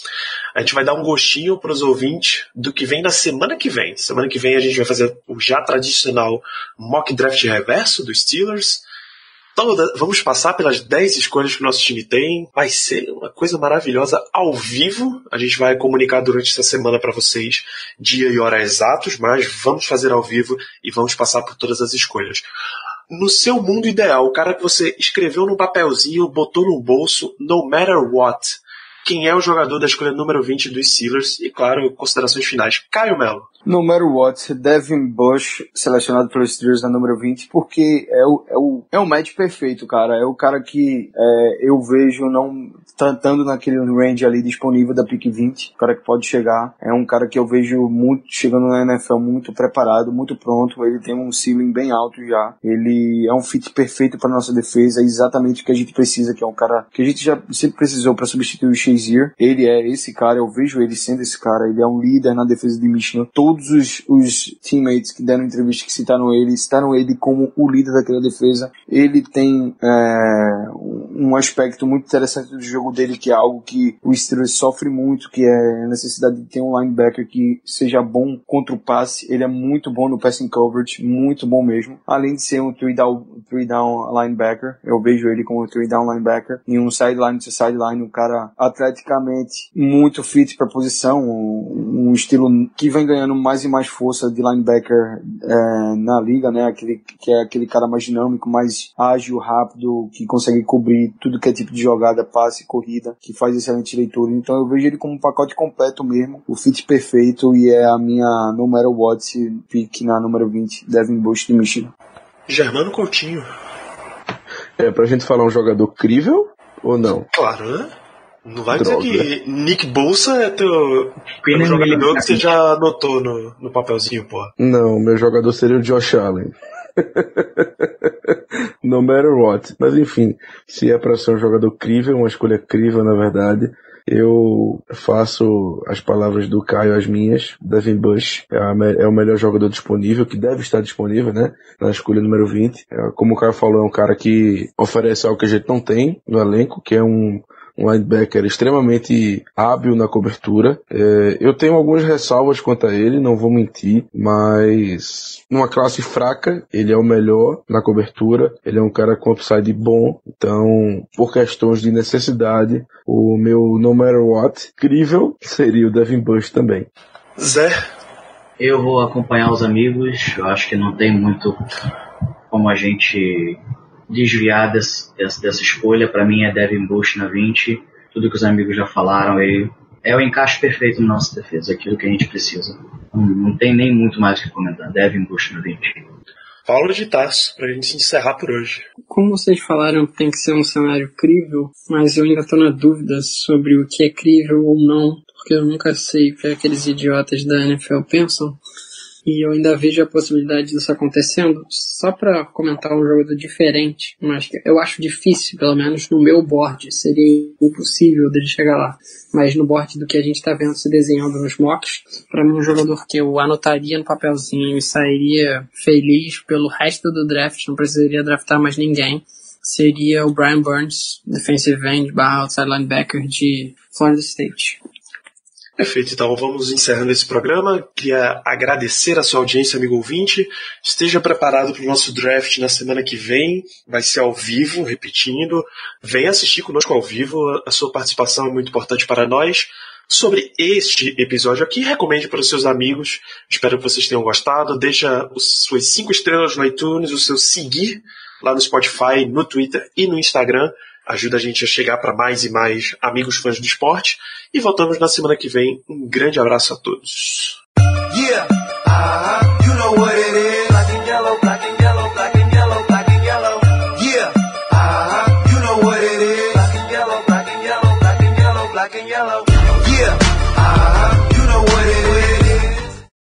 a gente vai dar um gostinho pros ouvintes do que vem na semana que vem. Semana que vem a gente vai fazer o já tradicional mock draft reverso dos Steelers. Toda, vamos passar pelas 10 escolhas que o nosso time tem. Vai ser uma coisa maravilhosa ao vivo. A gente vai comunicar durante essa semana para vocês dia e hora exatos, mas vamos fazer ao vivo e vamos passar por todas as escolhas no seu mundo ideal, o cara que você escreveu num papelzinho, botou no bolso, no matter what, quem é o jogador da escolha número 20 dos Steelers? E claro, considerações finais. Caio Melo. No matter what, Devin Bush, selecionado pelos Steelers na número 20, porque é o, é o, é o match perfeito, cara. É o cara que é, eu vejo não estando naquele range ali disponível da pick 20, o cara que pode chegar. É um cara que eu vejo muito chegando na NFL muito preparado, muito pronto. Ele tem um ceiling bem alto já. Ele é um fit perfeito para nossa defesa, é exatamente o que a gente precisa, que é um cara que a gente já sempre precisou para substituir o Shazier. Ele é esse cara, eu vejo ele sendo esse cara. Ele é um líder na defesa de Michigan. Todos os, os teammates que deram entrevista que citaram ele, citaram ele como o líder daquela defesa. Ele tem é, um aspecto muito interessante do jogo dele, que é algo que o Steelers sofre muito, que é a necessidade de ter um linebacker que seja bom contra o passe. Ele é muito bom no passing coverage, muito bom mesmo. Além de ser um three down, three down linebacker, eu vejo ele como um three down linebacker e um sideline to sideline, um cara atleticamente muito fit para posição, um, um estilo que vem ganhando mais e mais força de linebacker é, na liga, né? Aquele que é aquele cara mais dinâmico, mais ágil, rápido, que consegue cobrir tudo que é tipo de jogada, passe, corrida, que faz excelente leitura. Então eu vejo ele como um pacote completo mesmo, o fit perfeito e é a minha número what pick na número 20, Devin Bush de Michigan. Germano Coutinho. É pra gente falar um jogador crível ou não? Claro, né? Não vai Droga. dizer que Nick Bolsa é teu, teu jogador que você já anotou no, no papelzinho, pô. Não, meu jogador seria o Josh Allen. [laughs] no matter what. Mas enfim, se é pra ser um jogador crível, uma escolha crível na verdade, eu faço as palavras do Caio as minhas. Devin Bush é, é o melhor jogador disponível, que deve estar disponível, né? Na escolha número 20. É, como o Caio falou, é um cara que oferece algo que a gente não tem no elenco, que é um um linebacker extremamente hábil na cobertura. É, eu tenho algumas ressalvas quanto a ele, não vou mentir, mas numa classe fraca, ele é o melhor na cobertura. Ele é um cara com upside bom, então, por questões de necessidade, o meu no matter what, incrível, seria o Devin Bush também. Zé. Eu vou acompanhar os amigos. Eu acho que não tem muito como a gente desviar dessa, dessa escolha. Para mim é Devin Bush na 20. Tudo que os amigos já falaram ele é o encaixe perfeito na nossa defesa, aquilo que a gente precisa. Não, não tem nem muito mais o que comentar. Devin Bush na 20. Paulo de Tarso, pra gente encerrar por hoje. Como vocês falaram, tem que ser um cenário crível, mas eu ainda tô na dúvida sobre o que é crível ou não, porque eu nunca sei o que aqueles idiotas da NFL pensam. E eu ainda vejo a possibilidade disso acontecendo. Só para comentar um jogador diferente, mas eu acho difícil, pelo menos no meu board. Seria impossível dele chegar lá. Mas no board do que a gente está vendo se desenhando nos mocks, para mim um jogador que eu anotaria no papelzinho e sairia feliz pelo resto do draft, não precisaria draftar mais ninguém, seria o Brian Burns, defensive end barra outside linebacker de Florida State. Perfeito, então vamos encerrando esse programa. Queria agradecer a sua audiência, amigo ouvinte. Esteja preparado para o nosso draft na semana que vem. Vai ser ao vivo, repetindo. Venha assistir conosco ao vivo. A sua participação é muito importante para nós. Sobre este episódio aqui, recomende para os seus amigos. Espero que vocês tenham gostado. Deixa suas cinco estrelas no iTunes, o seu seguir lá no Spotify, no Twitter e no Instagram ajuda a gente a chegar para mais e mais amigos fãs do esporte. E voltamos na semana que vem. Um grande abraço a todos. Yeah. Uh -huh. you know